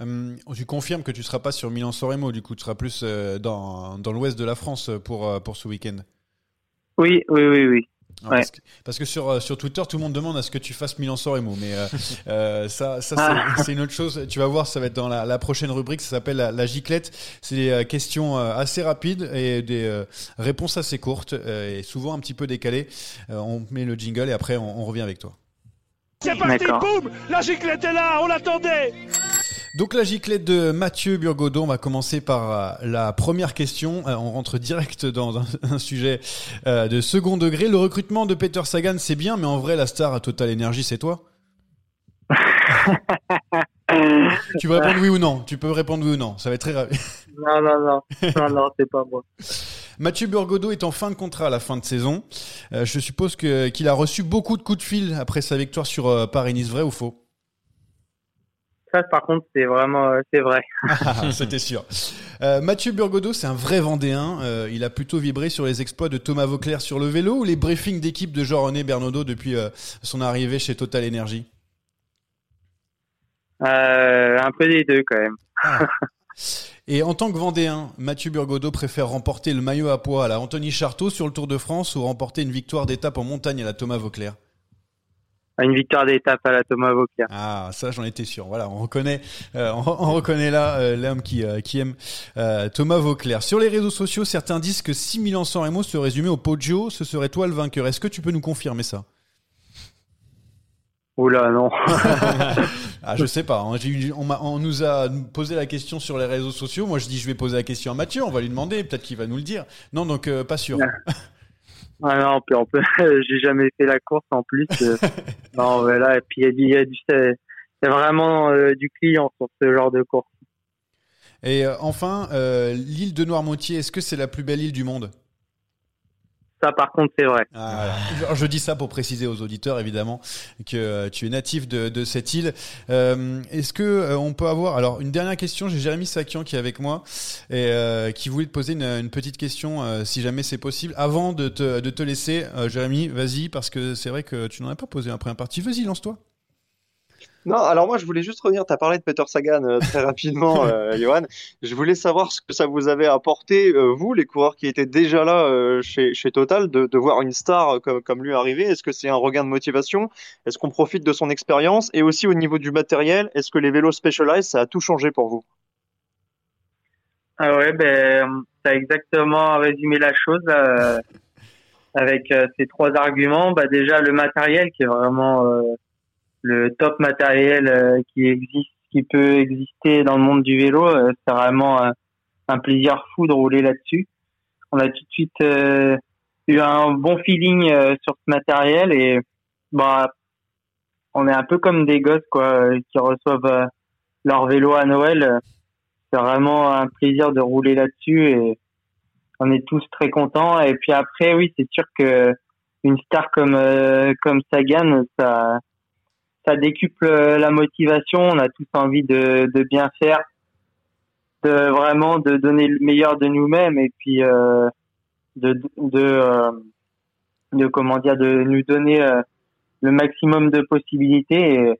Euh, tu confirmes que tu ne seras pas sur Milan-Soremo, du coup, tu seras plus euh, dans, dans l'ouest de la France pour, euh, pour ce week-end Oui, oui, oui, oui. Parce, que, sur, sur Twitter, tout le monde demande à ce que tu fasses Milan-Soremo, mais ça, ça ah. c'est une autre chose. Tu vas voir, ça va être dans la, prochaine rubrique, ça s'appelle la, giclette. C'est des questions assez rapides et des réponses assez courtes et souvent un petit peu décalées. on met le jingle et après on revient avec toi. C'est parti, boum La giclette est là, on l'attendait donc la giclette de Mathieu Burgodo, on va commencer par euh, la première question. Euh, on rentre direct dans un, sujet euh, de second degré. Le recrutement de Peter Sagan, c'est bien, mais en vrai, la star à Total Energy, c'est toi? Tu veux répondre oui ou non Tu peux répondre oui ou non. Ça va être très rapide. Non, non, non. Non, non, c'est pas moi. Mathieu Burgodo est en fin de contrat à la fin de saison. Euh, je suppose qu'il a reçu beaucoup de coups de fil après sa victoire sur euh, Paris-Nice, vrai ou faux? Ça, par contre, c'est vraiment, euh, c'est vrai. Ah, c'était sûr. Mathieu Burgodo, c'est un vrai Vendéen. il a plutôt vibré sur les exploits de Thomas Vauclair sur le vélo ou les briefings d'équipe de Jean-René Bernaudot depuis son arrivée chez Total Energy? Un peu des deux, quand même. Ah. Et en tant que Vendéen, Mathieu Burgodeau préfère remporter le maillot à poids à la Anthony Charteau sur le Tour de France ou remporter une victoire d'étape en montagne à la Thomas Vauclair? Une victoire d'étape à la Thomas Vauclair. Ah, ça j'en étais sûr. Voilà, on reconnaît, euh, on, reconnaît là euh, l'homme qui, euh, qui aime Thomas Vauclair. Sur les réseaux sociaux, certains disent que si Milan-San Remo se résumait au Poggio, ce serait toi le vainqueur. Est-ce que tu peux nous confirmer ça? Oula, non. ah, je sais pas. Hein. On, on, nous a posé la question sur les réseaux sociaux. Moi, je dis, je vais poser la question à Mathieu. On va lui demander. Peut-être qu'il va nous le dire. Non, donc euh, pas sûr. Ah non, puis on peut. J'ai jamais fait la course en plus. Euh. non, voilà. Et puis il y a du, c'est vraiment euh, du client sur ce genre de course. Et enfin, l'île de Noirmoutier, est-ce que c'est la plus belle île du monde? Ça, par contre, c'est vrai. Ah, je dis ça pour préciser aux auditeurs, évidemment, que euh, tu es natif de, de cette île. Euh, Est-ce que euh, on peut avoir alors une dernière question J'ai Jérémy Sakian qui est avec moi et euh, qui voulait te poser une, une petite question, si jamais c'est possible. Avant de te, de te laisser, Jérémy, vas-y, parce que c'est vrai que tu n'en as pas posé un première partie. Vas-y, lance-toi. Non, alors moi je voulais juste revenir, tu as parlé de Peter Sagan euh, très rapidement, euh, Johan. Je voulais savoir ce que ça vous avait apporté, euh, vous, les coureurs qui étaient déjà là chez, chez Total, de, de voir une star comme, comme lui arriver. Est-ce que c'est un regain de motivation? Est-ce qu'on profite de son expérience? Et aussi au niveau du matériel, est-ce que les vélos Specialized, ça a tout changé pour vous? Ah ouais, ben, tu as exactement résumé la chose avec ces trois arguments. Bah, déjà le matériel qui est vraiment le top matériel euh, qui existe, qui peut exister dans le monde du vélo. Euh, c'est vraiment un, plaisir fou de rouler là-dessus. On a tout de suite euh, eu un bon feeling sur ce matériel et bah on est un peu comme des gosses quoi qui reçoivent leur vélo à Noël. c'est vraiment un plaisir de rouler là-dessus et on est tous très contents. Et puis après, oui, c'est sûr que une star comme euh, comme Sagan, ça ça décuple la motivation. On a tous envie de, bien faire, de vraiment de donner le meilleur de nous-mêmes et puis euh, de de euh, de comment dire de nous donner euh, le maximum de possibilités.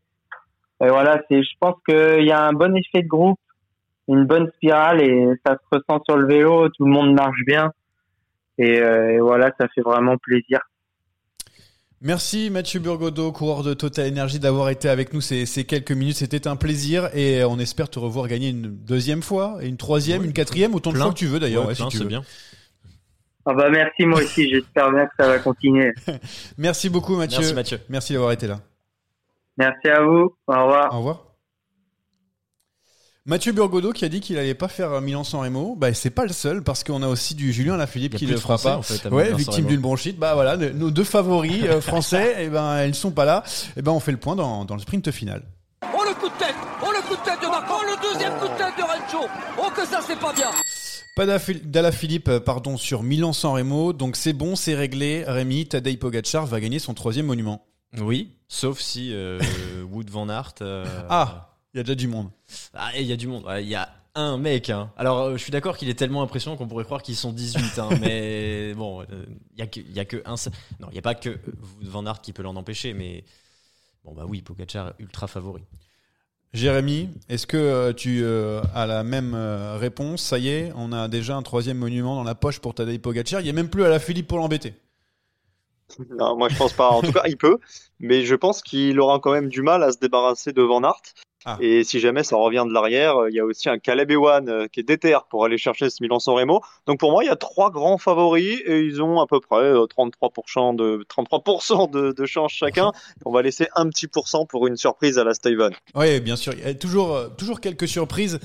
Et, voilà c'est je pense qu'il y a un bon effet de groupe une bonne spirale et ça se ressent sur le vélo tout le monde marche bien. Et, euh, et voilà ça fait vraiment plaisir Merci Mathieu Burgodeau, coureur de Total Energy, d'avoir été avec nous ces, ces quelques minutes. C'était un plaisir et on espère te revoir gagner une deuxième fois, une troisième, une quatrième, autant de fois que tu veux d'ailleurs. Ouais, si tu veux. bien. Ah bah merci moi aussi, j'espère bien que ça va continuer. Merci beaucoup Mathieu. Merci Mathieu. Merci d'avoir été là. Merci à vous. Au revoir. Au revoir. Mathieu Burgodeau qui a dit qu'il allait pas faire Milan-San Remo, bah c'est pas le seul parce qu'on a aussi du Julien Lafilippe qui plus le fera Français, pas. en fait, à ouais, victime d'une bronchite. Bah voilà, nos deux favoris euh, français, et ben elles sont pas là. Et ben on fait le point dans, dans le sprint final. Oh le coup de tête Oh le coup de tête de Marco Oh le deuxième coup de tête de Rencho Oh que ça c'est pas bien Pas d'Alaphilippe, euh, pardon, sur Milan-San Remo, donc c'est bon, c'est réglé. Rémi, Tadej Pogacar va gagner son troisième monument. Oui, sauf si euh, Wood Van Aert. euh, Ah, il y a déjà du monde. Ah, il y a du monde. Il y a un mec. Hein. Alors, euh, je suis d'accord qu'il est tellement impressionnant qu'on pourrait croire qu'ils sont 18. hein, mais bon, euh, il y a que, il y a que un. seul- Non, il n'y a pas que Wood Van Aert qui peut l'en empêcher, mais bon bah oui, Pogacar ultra favori. Jérémy, est-ce que euh, tu euh, as la même euh, réponse? Ça y est, on a déjà un troisième monument dans la poche pour Tadej Pogacar. Il n'y a même plus Alaphilippe pour l'embêter. Non, moi je pense pas. En tout cas, il peut, mais je pense qu'il aura quand même du mal à se débarrasser de Van Aert. Ah. Et si jamais ça revient de l'arrière, euh, il y a aussi un Caleb Ewan euh, qui est déter pour aller chercher ce Milan-San Remo. Donc pour moi, il y a trois grands favoris et ils ont à peu près euh, 33% de 33% de, de chance chacun. On va laisser un petit pourcent pour une surprise à la Steven. Oui, bien sûr. Il y a toujours, euh, toujours quelques surprises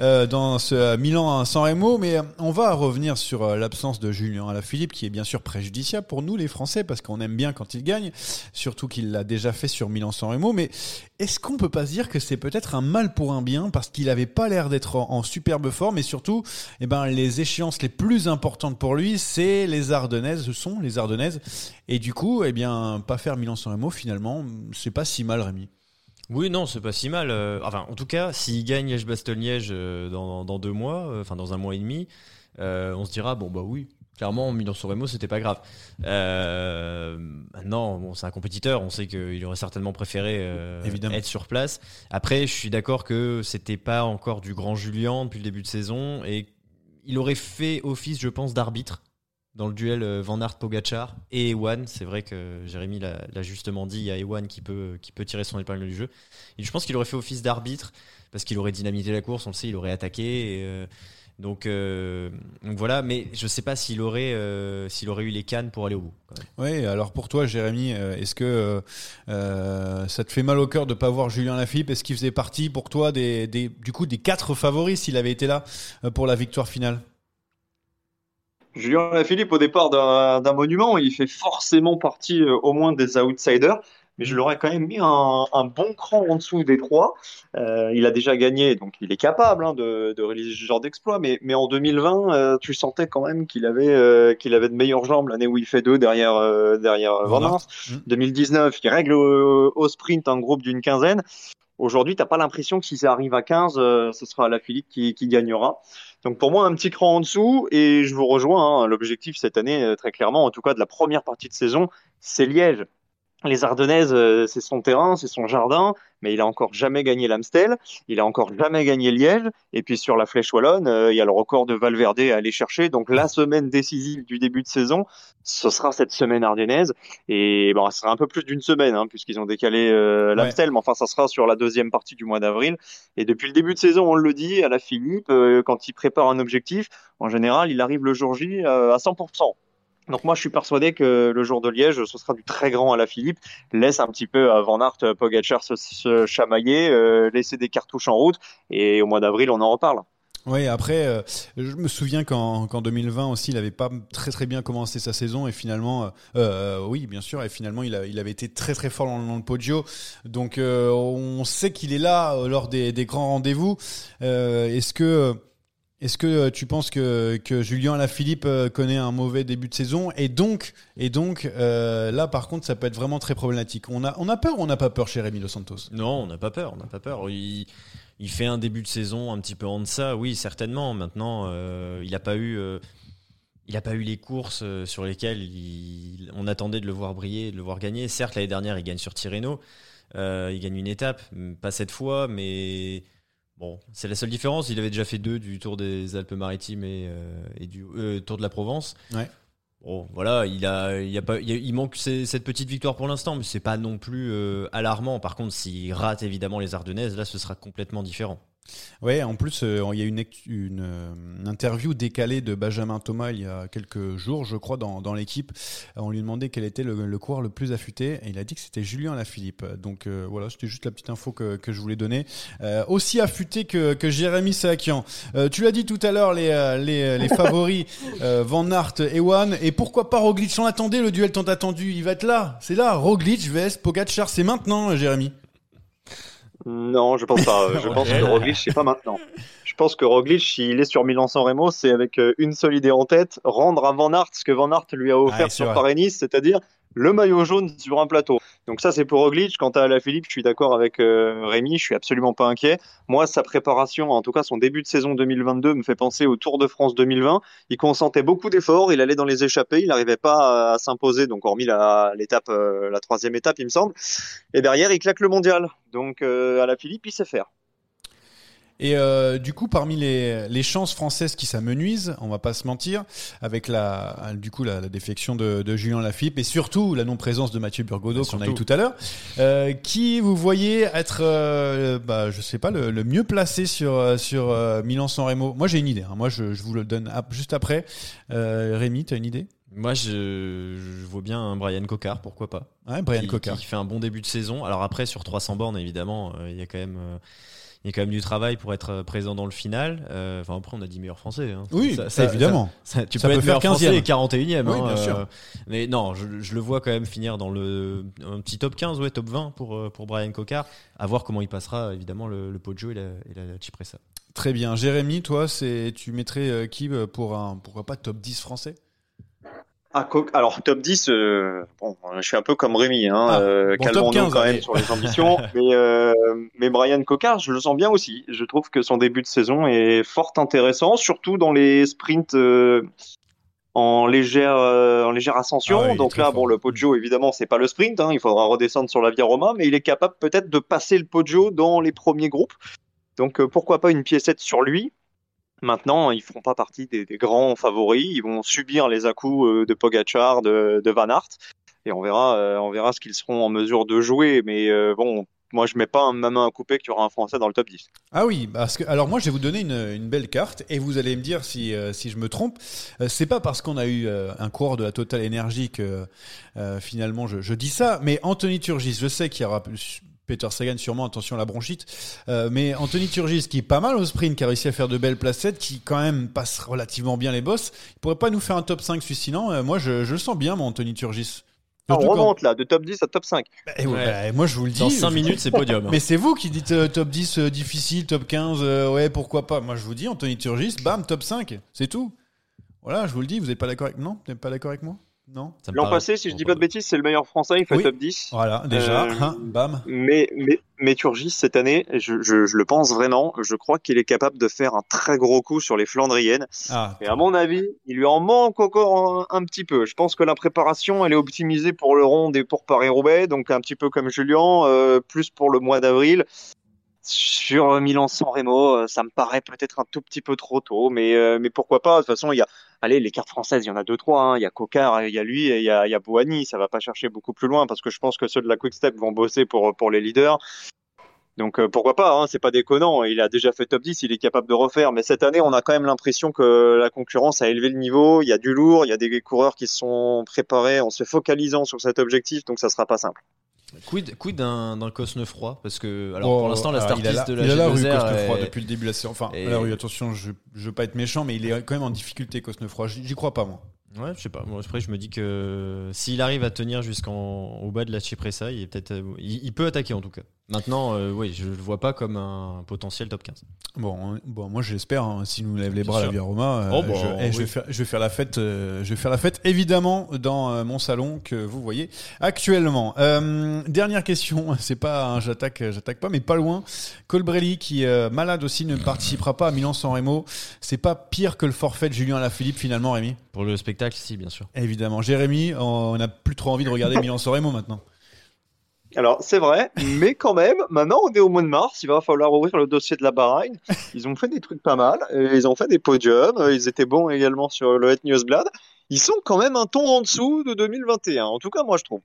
euh, dans ce euh, Milan à San Remo, mais euh, on va revenir sur euh, l'absence de Julien Alaphilippe, qui est bien sûr préjudiciable pour nous les Français, parce qu'on aime bien quand il gagne, surtout qu'il l'a déjà fait sur Milan San Remo. Mais est-ce qu'on peut pas se dire que c'est peut-être un mal pour un bien, parce qu'il avait pas l'air d'être en, superbe forme, et surtout, eh ben, les échéances les plus importantes pour lui, c'est les Ardennaises, ce sont les Ardennaises, et du coup, eh bien, pas faire Milan San Remo, finalement, c'est pas si mal, Rémi. Oui, non, c'est pas si mal. euh, Enfin, en tout cas, s'il gagne Liège-Bastogne-Liège euh, dans, dans deux mois, euh, enfin dans un mois et demi, on se dira bon bah oui, clairement Milan San Remo c'était pas grave. Euh, maintenant, bon, c'est un compétiteur, on sait qu'il aurait certainement préféré euh, Évidemment. être sur place. Après, je suis d'accord que c'était pas encore du grand Julien depuis le début de saison et il aurait fait office, je pense, d'arbitre dans le duel euh, Van Aert Pogachar et Ewan. C'est vrai que Jérémy l'a l'a justement dit, il y a Ewan qui peut, qui peut tirer son épingle du jeu. Et je pense qu'il aurait fait office d'arbitre parce qu'il aurait dynamité la course, on le sait, il aurait attaqué. et, euh, donc, euh, donc voilà, mais je sais pas s'il aurait, euh, s'il aurait eu les cannes pour aller au bout. Oui, alors pour toi, Jérémy, euh, est-ce que euh, ça te fait mal au cœur de pas voir Julien Lafilippe? Est-ce qu'il faisait partie pour toi des, des- du coup des quatre favoris s'il avait été là pour la victoire finale? Julien Lafilippe, au départ d'un d'un monument, il fait forcément partie euh, au moins des outsiders, mais je l'aurais quand même mis un, un bon cran en dessous des trois. Euh, il a déjà gagné, donc il est capable hein, de, de réaliser ce genre d'exploit, mais, mais en 2020, euh, tu sentais quand même qu'il avait, euh, qu'il avait de meilleures jambes l'année où il fait deux derrière, derrière Van Van Aert. Mm. 2019, il règle au, au sprint un groupe d'une quinzaine. Aujourd'hui, t'as pas l'impression que si ça arrive à 15, euh, ce sera la Philippe qui, qui gagnera. Donc pour moi, un petit cran en dessous, et je vous rejoins, hein, l'objectif cette année, très clairement, en tout cas de la première partie de saison, c'est Liège. Les Ardennaises, euh, c'est son terrain, c'est son jardin, mais il a encore jamais gagné l'Amstel, il a encore jamais gagné Liège, et puis sur la Flèche Wallonne, euh, il y a le record de Valverde à aller chercher, donc la semaine décisive du début de saison, ce sera cette semaine ardennaise, et bon, ce sera un peu plus d'une semaine, hein, puisqu'ils ont décalé euh, l'Amstel, mais enfin, ça sera sur la deuxième partie du mois d'avril, et depuis le début de saison, on le dit, à la Philippe, euh, quand il prépare un objectif, en général, il arrive le jour J euh, à 100%. Donc moi, je suis persuadé que le jour de Liège, ce sera du très grand à la Philippe. Laisse un petit peu à Van Aert, euh, Pogacar se, chamailler, euh, laisser des cartouches en route, et au mois d'avril, on en reparle. Oui, après, euh, je me souviens qu'en 2020 aussi, il avait pas très très bien commencé sa saison et finalement, euh, oui, bien sûr, et finalement, il, avait été très très fort dans, le Poggio. Donc, on sait qu'il est là lors des grands rendez-vous. Est-ce que est-ce que tu penses que, que Julien Alaphilippe connaît un mauvais début de saison et donc donc là par contre ça peut être vraiment très problématique. On a peur ou on n'a pas peur chez Rémi Dos Santos? Non, on n'a pas peur, on n'a pas peur. Il, il fait un début de saison un petit peu en deçà, oui, certainement. Maintenant, euh, il n'a pas eu. Euh, les courses euh, sur lesquelles on attendait de le voir briller, de le voir gagner. Certes, l'année dernière, il gagne sur Tirreno. il gagne une étape, pas cette fois, mais bon, c'est la seule différence. Il avait déjà fait deux du Tour des Alpes-Maritimes et, du Tour de la Provence. Ouais. Bon, voilà, il a, il a pas, il, manque cette petite victoire pour l'instant, mais c'est pas non plus euh, alarmant. Par contre, s'il rate évidemment les Ardennaises, là, ce sera complètement différent. Ouais, en plus, euh, il y a une, une, euh, interview décalée de Benjamin Thomas il y a quelques jours, je crois, dans, dans l'équipe. On lui demandait quel était le, le, coureur le plus affûté et il a dit que c'était Julien Lafilippe. Donc euh, voilà, c'était juste la petite info que, que je voulais donner. aussi affûté que, que Jérémy Sakian. tu l'as dit tout à l'heure, les, les, les favoris Van Aert, Ewan et pourquoi pas Roglic? On attendait le duel tant attendu. Il va être là, c'est là. Roglic vs Pogacar, c'est maintenant, Jérémy. Non, je pense pas. Je pense que Roglic, c'est pas maintenant. Je pense que Roglic, s'il est sur Milan-San Remo, c'est avec euh, une seule idée en tête, rendre à Van Aert ce que Van Aert lui a offert sur Paris-Nice, c'est-à-dire le maillot jaune sur un plateau. Donc ça, c'est pour Roglic. Quant à la Philippe, je suis d'accord avec euh, Rémi, je suis absolument pas inquiet. Moi, sa préparation, en tout cas son début de saison 2022, me fait penser au Tour de France 2020. Il consentait beaucoup d'efforts, il allait dans les échappées, il n'arrivait pas à, s'imposer, donc hormis la, euh, la troisième étape, il me semble. Et derrière, il claque le mondial. Donc euh, à la Philippe, il sait faire. Et euh, du coup, parmi les, les chances françaises qui s'amenuisent, on va pas se mentir, avec la, du coup, la, défection de, de, Julien Lafitte et surtout la non-présence de Mathieu Burgodeau qu'on a eu tout à l'heure, euh, qui vous voyez être, euh, bah, je sais pas, le, le, mieux placé sur sur euh, Milan-San Remo Moi, j'ai une idée. Hein. Moi, je, je, vous le donne juste après. Rémi, tu as une idée? Moi, je, je, vois bien un Brian Cocard, pourquoi pas. Ouais, Brian Cocard. Qui fait un bon début de saison. Alors après, sur 300 bornes, évidemment, il y a quand même il y a quand même du travail pour être euh, présent dans le final. Euh, enfin, après, on a dit meilleur français. Hein. Oui, ça, évidemment. tu peux, être faire 15 e et 41e. Oui, hein, bien sûr. Euh, mais non, je, je, le vois quand même finir dans le un petit top 15, ouais, top 20 pour, pour Brian Cocard. À voir comment il passera, évidemment, le, le Poggio et la, et la Cipressa. Très bien. Jérémy, toi, c'est tu mettrais qui pour un, pourquoi pas, top 10 français? Alors top 10, euh, bon, je suis un peu comme Rémi, hein, ah, euh, calmons-nous quand même sur les ambitions. mais, euh, mais Brian Cocard, je le sens bien aussi. Je trouve que son début de saison est fort intéressant, surtout dans les sprints euh, en légère en légère ascension. Ah Donc là, bon, le Poggio, évidemment, c'est pas le sprint. Hein, il faudra redescendre sur la Via Roma, mais il est capable peut-être de passer le Poggio dans les premiers groupes. Donc pourquoi pas une piécette sur lui Maintenant, ils feront pas partie des, grands favoris. Ils vont subir les à-coups euh, de Pogachar, de, Van Aert, et on verra, euh, on verra ce qu'ils seront en mesure de jouer. Mais euh, bon, moi, je mets pas ma main à couper qu'il y aura un Français dans le top 10. Ah oui, parce que alors moi, je vais vous donner une, belle carte et vous allez me dire si je me trompe. c'est pas parce qu'on a eu un coureur de la Total Energy que finalement je, je, dis ça, mais Anthony Turgis, je sais qu'il y aura Peter Sagan sûrement, attention à la bronchite. Euh, mais Anthony Turgis, qui est pas mal au sprint, qui a réussi à faire de belles placettes, qui quand même passe relativement bien les bosses, il pourrait pas nous faire un top 5 suicinant euh, Moi, je, je, le sens bien, mon Anthony Turgis. on remonte là, de top 10 à top 5. Bah, bah, moi, je vous le dis. Dans 5 minutes, c'est podium. Hein. Mais c'est vous qui dites euh, top 10 difficile, top 15, ouais, pourquoi pas. Moi, je vous dis, Anthony Turgis, bam, top 5. C'est tout. Voilà, je vous le dis, vous n'êtes pas d'accord avec Non, vous n'êtes pas d'accord avec moi? Non L'an passé, si je dis pas de bêtises, c'est le meilleur français, il fait top 10. Voilà, déjà, euh, hein, bam. Mais, mais, mais Turgis, cette année, je, je, je, le pense vraiment, je crois qu'il est capable de faire un très gros coup sur les Flandriennes. Ah. Et à mon avis, il lui en manque encore un, petit peu. Je pense que la préparation, elle est optimisée pour le rond et pour Paris-Roubaix, donc un petit peu comme Julien, euh, plus pour le mois d'avril. Sur Milan-San Remo, euh, ça me paraît peut-être un tout petit peu trop tôt, mais, euh, mais pourquoi pas. De toute façon, il y a, allez, les cartes françaises, il y en a deux, trois. Hein. Il y a Cocard, il y a lui et il y a, il. Ça va pas chercher beaucoup plus loin parce que je pense que ceux de la Quick Step vont bosser pour, pour les leaders. Donc euh, pourquoi pas, hein, c'est pas déconnant. Il a déjà fait top 10, il est capable de refaire. Mais cette année, on a quand même l'impression que la concurrence a élevé le niveau. Il y a du lourd, il y a des coureurs qui sont préparés en se focalisant sur cet objectif, donc ça sera pas simple. Quid, quid d'un froid? Parce que, alors pour l'instant, la startiste de la, il a la rue Cosnefroy depuis le début de la saison. Enfin, la rue, attention, je, je veux pas être méchant, mais il est quand même en difficulté, Cosnefroy. J'y crois pas, moi. Ouais, je sais pas. Moi, après, je me dis que s'il arrive à tenir jusqu'au bas de la Cipressa, il, euh, il, peut attaquer en tout cas. Maintenant, euh, oui, je le vois pas comme un potentiel top 15. Bon, bon moi j'espère. Hein, si nous lève les bras la Via Roma, euh, oh, je, eh, je, vais faire, je, vais faire, la fête. je vais faire la fête évidemment dans mon salon que vous voyez actuellement. dernière question. C'est pas j'attaque, j'attaque pas, mais pas loin. Colbrelli qui malade aussi ne participera pas à Milan-San Remo. C'est pas pire que le forfait de Julien Alaphilippe finalement, Rémi? Pour le spectacle, si, bien sûr. Évidemment. Jérémy, on n'a plus trop envie de regarder Milan Soremo maintenant. Alors, c'est vrai, mais quand même, maintenant on est au mois de mars, il va falloir ouvrir le dossier de la Bahreïn. Ils ont fait des trucs pas mal, ils ont fait des podiums, ils étaient bons également sur le Het Newsblad. Ils sont quand même un ton en dessous de 2021, en tout cas, moi je trouve.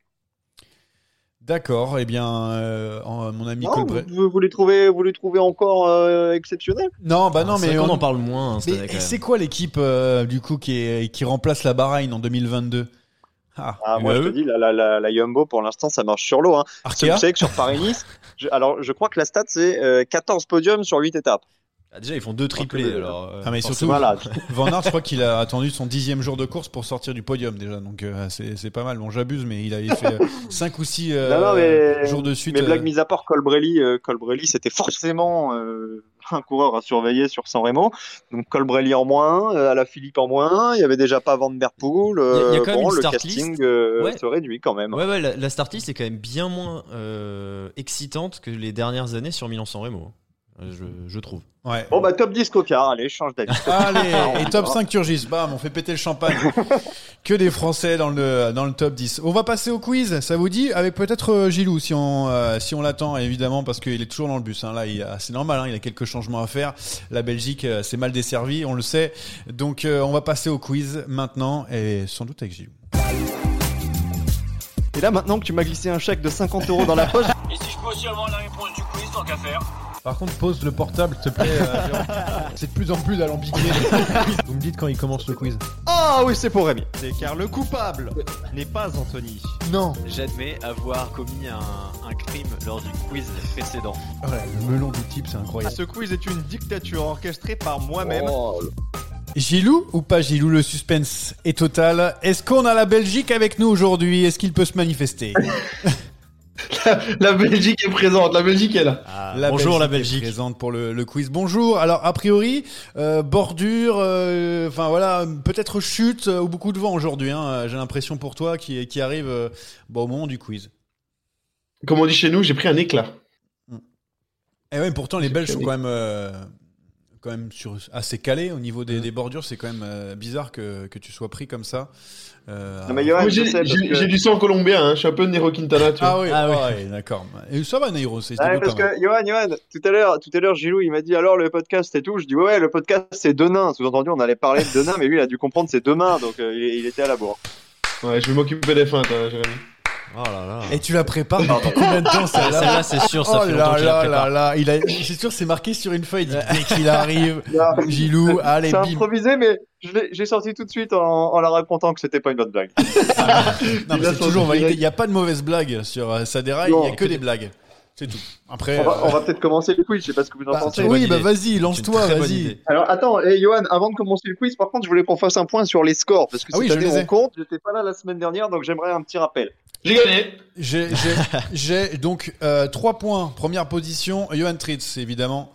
D'accord, eh bien, euh, mon ami Colbert. Vous, les trouvez, vous les trouvez encore euh, exceptionnels? Non, bah non, ah, mais on en parle moins. Hein, c'est quoi l'équipe euh, du coup qui, qui remplace la Bahreïn en 2022 ah, ah moi je te dis, la, la, la, Yumbo pour l'instant ça marche sur l'eau. Hein. Savez que sur Paris-Nice, alors je crois que la stat c'est 14 podiums sur 8 étapes. Ah, déjà, ils font deux triplés. Euh, alors, euh, ah, mais surtout, Van Aert, je crois qu'il a attendu son dixième jour de course pour sortir du podium déjà. Donc, euh, c'est pas mal. Bon, j'abuse, mais il avait fait cinq ou six jours de suite. Mais blague mise à part, Colbrelli, Colbrelli c'était forcément un coureur à surveiller sur San Remo. Donc, Colbrelli en moins, à la Philippe en moins. Il y avait déjà pas Van Der Poel. Il y a, quand même le casting se réduit quand même. Ouais, ouais, la, la start list est quand même bien moins excitante que les dernières années sur Milan-San Remo. Je, je trouve. Ouais. Bon, bah, top 10 Coca, allez, change d'avis. allez, et top 5 Turgis, bam, on fait péter le champagne. que des Français dans le, dans le top 10. On va passer au quiz, ça vous dit Avec peut-être euh, Gilou, si on, euh, si on l'attend, évidemment, parce qu'il est toujours dans le bus. Hein. Là, c'est normal, hein, il a quelques changements à faire. La Belgique, euh, c'est mal desservi, on le sait. Donc, on va passer au quiz maintenant, et sans doute avec Gilou. Et là, maintenant que tu m'as glissé un chèque de 50 euros dans la poche. Et si je peux aussi avoir la réponse du quiz, tant qu'à faire par contre, pose le portable, s'il te plaît. Euh, c'est de plus en plus alambiqué. Vous me dites quand il commence le quiz. Ah oui, c'est pour Rémi. C'est car le coupable n'est pas Anthony. Non. J'admets avoir commis un, crime lors du quiz précédent. Ouais, le melon du type, c'est incroyable. Ce quiz est une dictature orchestrée par moi-même. Oh, Gilou ou pas Gilou Le suspense est total. Est-ce qu'on a la Belgique avec nous aujourd'hui? Est-ce qu'il peut se manifester? la, Belgique est présente, la Belgique est là. Ah, bonjour la Belgique. Est présente pour le, quiz. Bonjour. Alors a priori, euh, bordure, euh, enfin voilà, peut-être chute ou beaucoup de vent aujourd'hui. Hein, J'ai l'impression pour toi qui, qui arrive euh, bon, au moment du quiz. Comme on dit chez nous, j'ai pris un éclat. Et ouais, pourtant les Belges sont quand même quand même sur, assez calés au niveau des, bordures. C'est quand même bizarre que, que, tu sois pris comme ça. Euh, j'ai du sang colombien, hein. je suis un peu Nero Quintana. Tu ah oui, ah oui. d'accord. Et ça va, Nero c'est Parce que, Johan, Johan, tout à l'heure, tout à l'heure, Gilou, il m'a dit alors le podcast et tout. Je dis ouais, le podcast c'est deux nains. Sous-entendu, on allait parler de deux nains, mais lui, il a dû comprendre c'est deux mains, donc euh, il, était à la bourre. Ouais, je vais m'occuper des feintes, hein, Jérémy. Oh là là. Et tu la prépares depuis combien de temps celle-là Celle-là, c'est sûr, ça oh fait longtemps là, là, là, il a, c'est sûr, c'est marqué sur une feuille. Dès qu'il arrive, Gilou, allez, C'est improvisé, mais j'ai sorti tout de suite en, la racontant que c'était pas une bonne blague. non, mais c'est toujours validé. Il n'y a pas de mauvaise blague sur euh, Sadera, il n'y a que des blagues. C'est tout. Après, on va, euh, peut-être commencer le quiz. Je sais pas ce que vous en bah, pensez. Oui, bah vas-y, lance-toi, vas-y. Alors attends, et Johan, avant de commencer le quiz, par contre, je voulais qu'on fasse un point sur les scores parce que ah oui, cette année on compte. J'étais pas là la semaine dernière, donc j'aimerais un petit rappel. J'ai gagné. J'ai donc euh, 3 points, première position, Johan Tritz évidemment,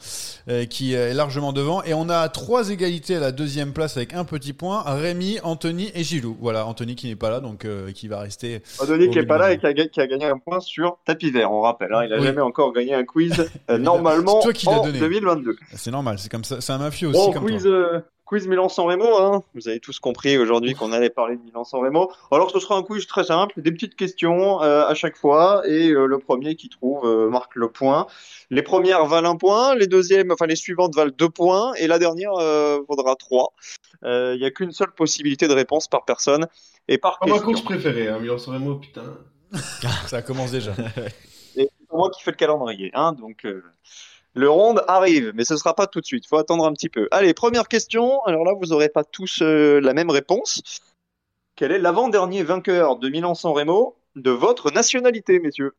euh, qui est largement devant. Et on a trois égalités à la deuxième place avec un petit point, Rémi, Anthony et Gilou. Voilà, Anthony qui n'est pas là, donc euh, qui va rester. Anthony qui n'est pas là et qui a, qui a, gagné un point sur tapis vert, on rappelle. Hein, il n'a jamais encore gagné un quiz euh, normalement toi qui en 2022. C'est normal, c'est comme ça, c'est un mafieux aussi. Bon, comme quiz, quiz Milan-San Remo. Hein. Vous avez tous compris aujourd'hui qu'on allait parler de Milan-San Remo. Alors ce sera un quiz très simple, des petites questions euh, à chaque fois et euh, le premier qui trouve euh, marque le point. Les premières valent un point, les deuxièmes, enfin les suivantes valent deux points et la dernière vaudra trois. Il n'y a qu'une seule possibilité de réponse par personne et par question. ma course préférée, hein, Milan-San Remo, putain. Ça commence déjà. et c'est moi qui fais le calendrier, hein, donc. Le ronde arrive, mais ce sera pas tout de suite. Faut attendre un petit peu. Allez, première question. Alors là, vous n'aurez pas tous euh, la même réponse. Quel est l'avant-dernier vainqueur de Milan-San Remo de votre nationalité, messieurs?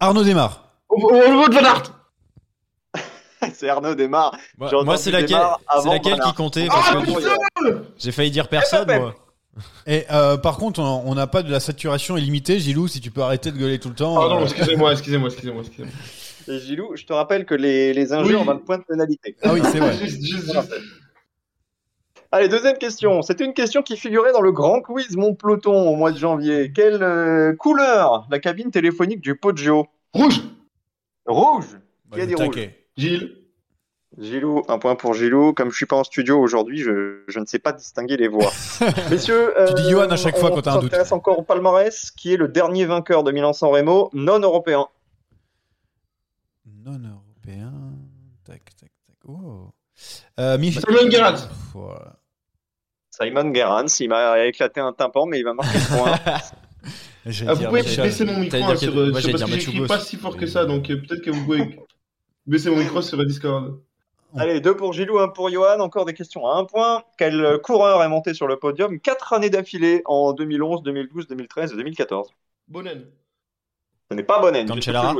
Arnaud démarre. Au, niveau de Van Aert. c'est Arnaud démarre. moi, c'est laquelle, laquelle qui comptait parce que j'ai failli dire personne. Moi. Et euh, par contre, on n'a pas de la saturation illimitée, Gilou. Si tu peux arrêter de gueuler tout le temps. Pardon, excusez-moi, excusez-moi, excusez-moi, excusez-moi. Et Gilou, je te rappelle que les, les injures ont un point de pénalité. Ah oui, c'est vrai. Allez, deuxième question. C'était une question qui figurait dans le grand quiz Mon Peloton au mois de janvier. Quelle euh, couleur la cabine téléphonique du Poggio? Rouge Rouge Qui a dit rouge? Gilles. Gilou, un point pour Gilou. Comme je suis pas en studio aujourd'hui, je, je, ne sais pas distinguer les voix. Messieurs, tu dis Johan à chaque fois quand tu as un doute. On encore au palmarès, qui est le dernier vainqueur de Milan-San Remo, non européen. Non européen. Tac, tac, tac. Oh. Euh, Simon Gerrans. Simon Gerrans, il m'a éclaté un tympan, mais il va marquer le point. ah, vous pouvez baisser mon micro hein, sur, sur, parce que j'écris pas si fort que ça, donc euh, peut-être que vous pouvez baisser mon micro sur Discord. Allez, deux pour Gilou, un pour Johan. Encore des questions à un point. Quel coureur est monté sur le podium quatre années d'affilée en 2011, 2012, 2013 et 2014 Bonnen. Ce n'est pas Bonnen. Cancellara.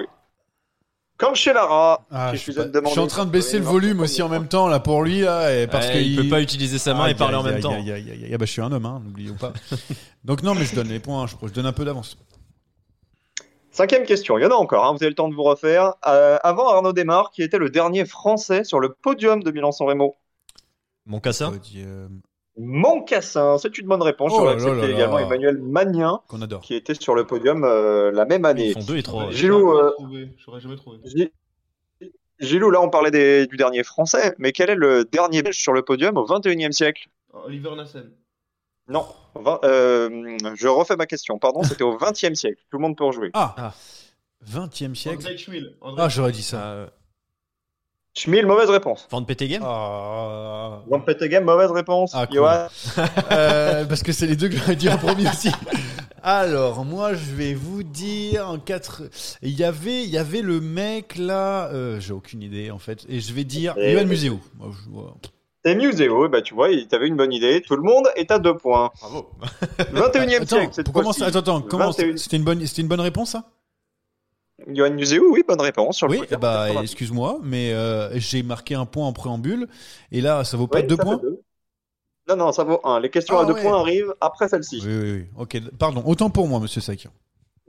Comme chez Lara. Ah, je, suis en train de baisser le volume aussi en même temps là pour lui là, et parce qu'il peut pas utiliser sa main et parler en même temps. bah, je suis un homme, hein, n'oublions pas. Donc non, mais je donne les points. Je, je donne un peu d'avance. Cinquième question, il y en a encore, hein, vous avez le temps de vous refaire. Euh, avant Arnaud Desmar, qui était le dernier Français sur le podium de Milan-San Remo Moncassin Moncassin, c'est une bonne réponse. Oh J'aurais également Emmanuel Magnin, qui était sur le podium euh, la même année. Ils font deux et trois. Gilou, euh... j'aurais jamais trouvé. Gilou, là on parlait des, du dernier Français, mais quel est le dernier Belge sur le podium au 21e siècle? Oliver Nassen. Non, euh, je refais ma question. Pardon, c'était au 20e siècle. Tout le monde peut en jouer. Ah, 20e siècle. Ah, j'aurais dit ça. Euh, Schmil, mauvaise réponse. Van Petegem ah. Van Petegem, mauvaise réponse. Ah, euh, parce que c'est les deux que j'aurais dit en premier aussi. Alors, moi, je vais vous dire en quatre. Il y avait, il y avait le mec là. J'ai aucune idée en fait. Et je vais dire Yoann Museo. C'est Museo, bah tu vois, t'avais une bonne idée. Tout le monde est à deux points. Bravo. 21 e siècle, cette. Attends, attends, comment C'était une bonne, c'était une bonne réponse, ça? Johan Museo, oui, bonne réponse. Sur oui, bah excuse-moi, mais euh, j'ai marqué un point en préambule, et là, ça vaut pas deux points? Non, non, ça vaut un. Les questions à ah deux points arrivent après celle-ci. Oui, oui, oui. Ok, pardon. Autant pour moi, Monsieur Sakian.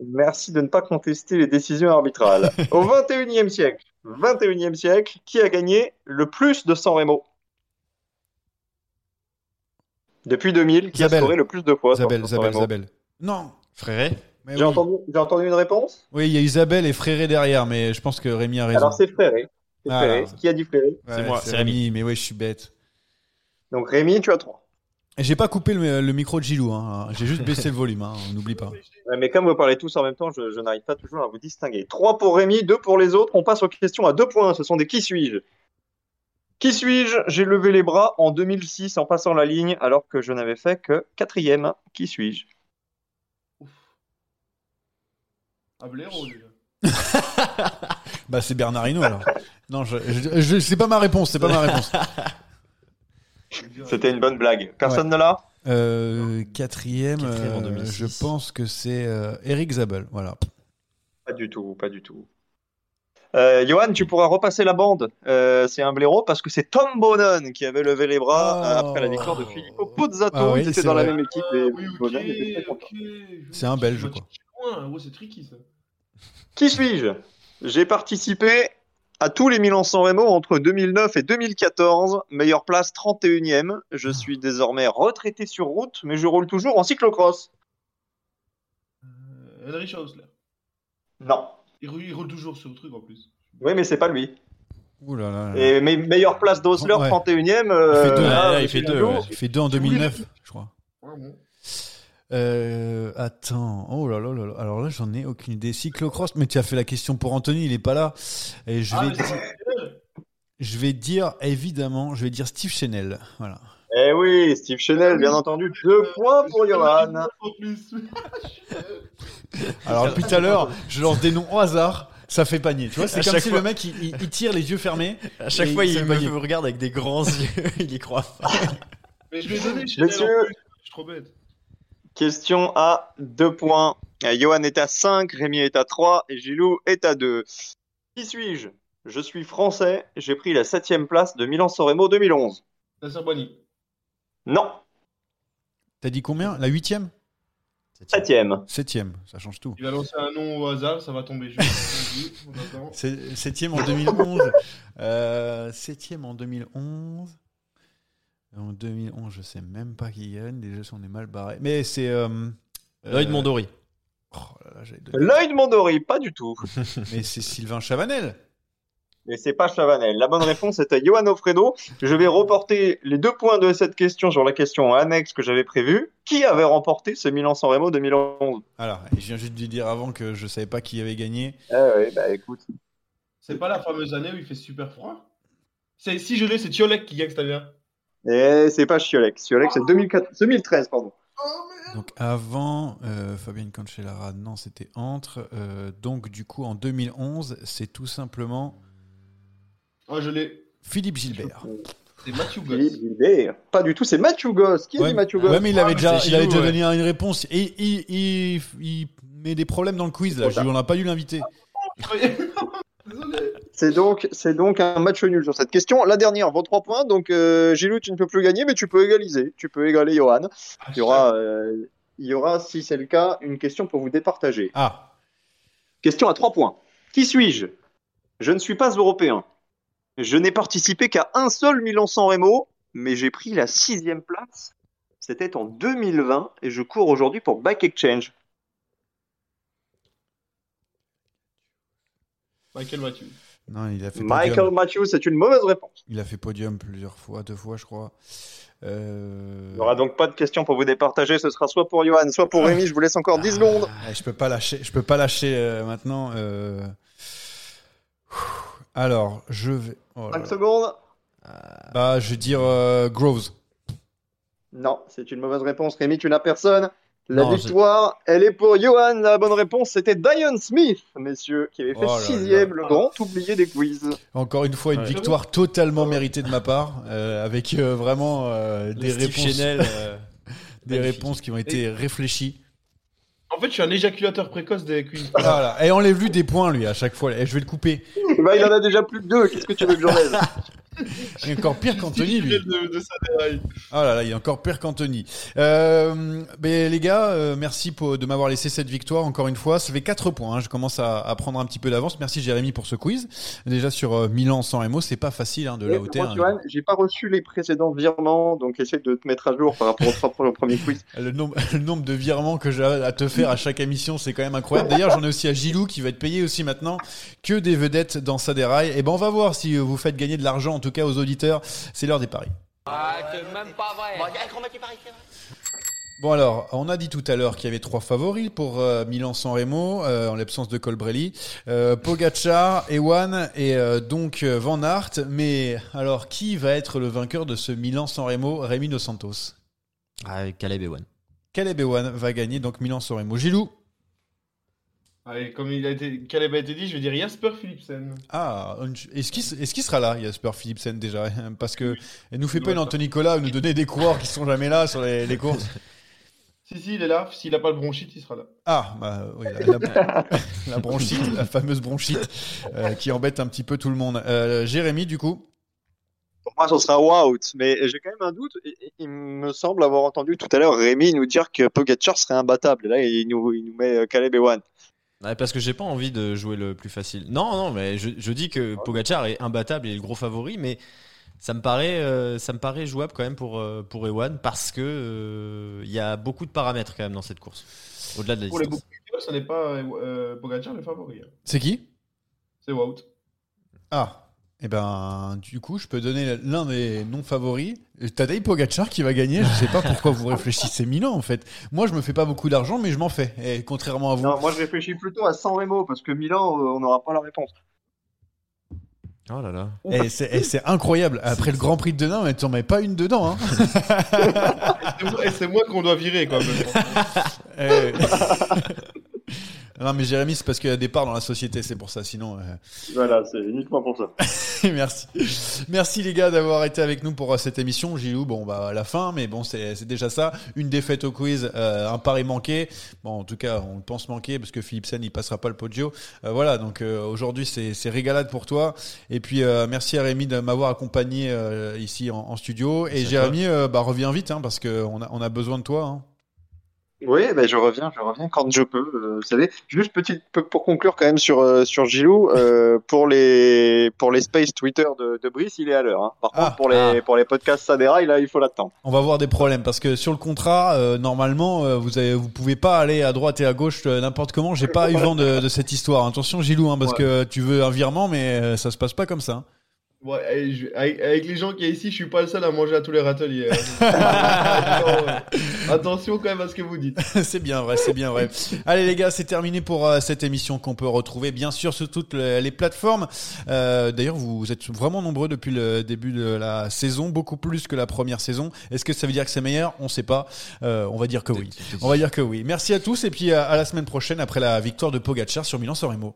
Merci de ne pas contester les décisions arbitrales. Au 21e siècle, 21e siècle, qui a gagné le plus de San Remo? Depuis 2000, qui a scoré le plus de fois Isabelle, Isabelle, Isabelle. Non. Fréré J'ai entendu, entendu, une réponse? Oui, il y a Isabelle et Fréré derrière, mais je pense que Rémi a raison. Alors c'est Fréré. Ah, Qui a dit Fréré? C'est moi, c'est Rémi. Mais oui, je suis bête. Donc Rémi, tu as 3. Et j'ai pas coupé le, micro de Gilou, hein. j'ai juste baissé le volume, hein. on n'oublie pas. mais comme vous parlez tous en même temps, je, je n'arrive pas toujours à vous distinguer. 3 pour Rémi, 2 pour les autres. On passe aux questions à 2 points. Ce sont des qui suis-je? Qui suis-je? J'ai levé les bras en 2006 en passant la ligne alors que je n'avais fait que quatrième. Qui suis-je? Un blaireau, bah c'est Bernard Hinault alors. non, je, je, c'est pas ma réponse, c'est pas ma réponse. C'était une bonne blague. Personne ne l'a euh, Quatrième, euh, je pense que c'est euh, Eric Zabel, voilà. Pas du tout, pas du tout. Euh, Johan, tu pourras repasser la bande. Euh, c'est un blaireau parce que c'est Tom Bonan qui avait levé les bras euh, après la victoire de Filippo Pozzato. Ah Ils étaient dans la même équipe C'est un Belge, quoi. c'est tricky, ça. Qui suis-je? J'ai participé à tous les Milan-San Remo entre 2009 et 2014. Meilleure place 31e. Je ah. suis désormais retraité sur route, mais je roule toujours en cyclocross. Euh, Henry Hausler. Non. Il roule toujours sur le truc en plus. Oui, mais c'est pas lui. Ouh là là. Et meilleure place d'Osler, 31ème. Euh, il fait deux. il, fait deux en 2009, je crois. Euh, attends, oh là là là Alors là, j'en ai aucune idée. Cyclocross, mais tu as fait la question pour Anthony, il est pas là. Et je ah, vais, dire... je vais dire évidemment, je vais dire Steve Chanel. Voilà. Eh oui, Steve Chanel, bien entendu. Deux points pour Johan. Alors depuis tout à l'heure, je lance des noms au hasard. Ça fait panier, tu vois. C'est comme si le mec il, tire les yeux fermés. À chaque fois, il, me regarde avec des grands yeux. il y croit Mais je vais donner Chanel. Monsieur, je suis trop bête. Question à deux points. Johan est à 5, Rémi est à 3 et Gilou est à 2. Qui suis-je? Je suis français, j'ai pris la 7 place de Milan-San Remo 2011. Non. T'as dit combien? La 8 Septième. Septième, ça change tout. Il va lancer un nom au hasard, ça va tomber Septième en 2011. Euh, septième en 2011. En 2011, je sais même pas qui gagne. Déjà, on est mal barré. Mais c'est. Euh, Lloyd euh, Mondori. Oh Lloyd Mondori, pas du tout. Mais c'est Sylvain Chavanel. Mais c'est pas Chavanel. La bonne réponse est à Johan Ofredo. Je vais reporter les deux points de cette question sur la question annexe que j'avais prévue. Qui avait remporté ce Milan-San Remo 2011 Alors, je viens juste de dire avant que je savais pas qui avait gagné. Ah oui, bah écoute. C'est pas la fameuse année où il fait super froid? Si je l'ai, c'est Tiolek qui gagne cette année Et c'est pas Chiolek. Chiolek, c'est 2013, pardon. Donc avant euh, Fabien Cancellara, non, c'était entre. Euh, donc du coup, en 2011, c'est tout simplement Oh, je l'ai. Philippe Gilbert. C'est Mathieu Goss. Philippe Gilbert. Pas du tout, c'est Mathieu Goss. Qui est dit Mathieu Goss? Ouais, mais il avait ah, déjà, il avait déjà donné une réponse. Et il, il, met des problèmes dans le quiz, là. on n'a pas dû l'inviter. C'est donc, c'est donc un match nul sur cette question. La dernière vos trois points. Donc, euh, Gilou, tu ne peux plus gagner, mais tu peux égaliser. Tu peux égaler Johan. Il y aura, euh, il y aura, si c'est le cas, une question pour vous départager. Ah. Question à trois points. Qui suis-je? Je ne suis pas européen. Je n'ai participé qu'à un seul Milan-San Remo, mais j'ai pris la sixième place. C'était en 2020 et je cours aujourd'hui pour Bike Exchange. Michael Matthews. Non, il a fait Michael Matthews, c'est une mauvaise réponse. Il a fait podium plusieurs fois, deux fois, je crois. Euh, il n'y aura donc pas de questions pour vous départager. Ce sera soit pour Johan, soit pour Rémi. Je vous laisse encore 10 secondes. Ah, je peux pas lâcher. Je peux pas lâcher euh, maintenant. Euh... Alors, je vais. 5 secondes. Bah, je vais dire Groves. Non, c'est une mauvaise réponse. Rémi, tu n'as personne. La victoire, elle est pour Johan. La bonne réponse, c'était Diane Smith, messieurs, qui avait fait oh sixième, le grand oublié des quiz. Encore une fois, une victoire totalement méritée de ma part, euh, avec euh, vraiment des réponses, des réponses qui ont été réfléchies. En fait, je suis un éjaculateur précoce des quiz. Voilà. Et enlève-lui des points, lui, à chaque fois. Et je vais le couper. Bah, il en a déjà plus que deux. Qu'est-ce que tu veux que j'enlève? Il est encore pire qu'Anthony, lui. oh là là, il est encore pire qu'Anthony. Euh, mais les gars, euh, merci pour, de m'avoir laissé cette victoire encore une fois. Ça fait 4 points. Hein. Je commence à, à, prendre un petit peu d'avance. Merci Jérémy pour ce quiz. Déjà sur euh, Milan sans MO, c'est pas facile hein, de la hauteur. Hein. j'ai pas reçu les précédents virements, donc essaie de te mettre à jour par rapport au, premier quiz. Le nombre, le nombre de virements que j'ai à te faire à chaque émission, c'est quand même incroyable. D'ailleurs, j'en ai aussi à Gilou qui va être payé aussi maintenant que des vedettes dans sa déraille. Et eh ben on va voir si vous faites gagner de l'argent en tout cas aux auditeurs. C'est l'heure des paris. Bon alors, on a dit tout à l'heure qu'il y avait trois favoris pour euh, Milan-San Remo euh, en l'absence de Colbrelli, euh, Pogacar, Ewan et donc Van Aert. Mais alors, qui va être le vainqueur de ce Milan-San Remo Rémi Dos Santos? Ah, Caleb Ewan. Caleb Ewan va gagner donc Milan-San Remo. Gilou? Allez, comme il a été, Caleb a été dit, je vais dire Jasper Philipsen. Ah, est-ce qu'il est sera là, Jasper Philipsen, déjà? Parce que elle nous fait pas une Anthony Nicolas nous donner des coureurs qui sont jamais là sur les, courses. Si, si, il est là. S'il n'a pas le bronchite, il sera là. Ah, bah oui, la, bronchite, la fameuse bronchite euh, qui embête un petit peu tout le monde. Euh, Jérémy, du coup? Pour moi, ce sera Wout, mais j'ai quand même un doute. Il me semble avoir entendu tout à l'heure Rémi nous dire que Pogacar serait imbattable. là, il nous, il nous met euh, Caleb Parce que j'ai pas envie de jouer le plus facile. Non, non, mais je, dis que Pogachar est imbattable et le gros favori, mais ça me paraît, euh, ça me paraît jouable quand même pour, euh, pour Ewan parce que euh, il y a beaucoup de paramètres quand même dans cette course. Au-delà de la pour distance. les ce n'est pas Pogacar le favori. Hein. C'est qui? C'est Wout. Ah, eh ben, du coup, je peux donner l'un des noms favoris. Tadej Pogacar qui va gagner. Je sais pas pourquoi vous réfléchissez Milan en fait. Moi, je me fais pas beaucoup d'argent, mais je m'en fais. Et contrairement à vous. Non, moi, je réfléchis plutôt à San Remo parce que Milan, euh, on n'aura pas la réponse. Oh là là. Et c'est incroyable. Après le Grand Prix de Denain, mais t'en mets pas une dedans. Hein. et c'est moi qu'on doit virer, quoi. Non, mais Jérémy, c'est parce qu'il y a des parts dans la société, c'est pour ça. Sinon. Euh, voilà, c'est uniquement pour ça. Merci. Merci les gars d'avoir été avec nous pour euh, cette émission. Gilou, bon, bah, à la fin, mais bon, c'est déjà ça. Une défaite au quiz, euh, un pari manqué. Bon, en tout cas, on le pense manqué parce que Philipsen, il passera pas le podio. voilà, donc aujourd'hui, c'est régalade pour toi. Et puis, merci à Rémi de m'avoir accompagné ici en, studio. Et Jérémy, bah, reviens vite, hein, parce qu'on a, on a besoin de toi. Hein. Oui, ben je reviens, je reviens quand je peux. Euh, vous savez, juste petite pour conclure quand même sur euh, sur Gilou, euh, pour les pour les space Twitter de, de Brice, il est à l'heure. Hein. Par contre, ah, pour les ah. pour les podcasts Sadera, là, il faut l'attendre. On va avoir des problèmes parce que sur le contrat, normalement, vous avez vous pouvez pas aller à droite et à gauche n'importe comment. J'ai pas eu vent de, de, cette histoire. Attention, Gilou, hein, parce que tu veux un virement, mais ça se passe pas comme ça. Hein. Ouais, avec, les gens qui y ici, je suis pas le seul à manger à tous les râteliers. Hein. Attention quand même à ce que vous dites. c'est bien vrai, c'est bien vrai. Allez les gars, c'est terminé pour euh, cette émission qu'on peut retrouver bien sûr sur toutes les, plateformes. Euh, D'ailleurs, vous êtes vraiment nombreux depuis le début de la saison, beaucoup plus que la première saison. Est-ce que ça veut dire que c'est meilleur? On sait pas. Euh, on va dire que oui. On va dire que oui. Merci à tous et puis à, à la semaine prochaine après la victoire de Pogacar sur Milan-San Remo.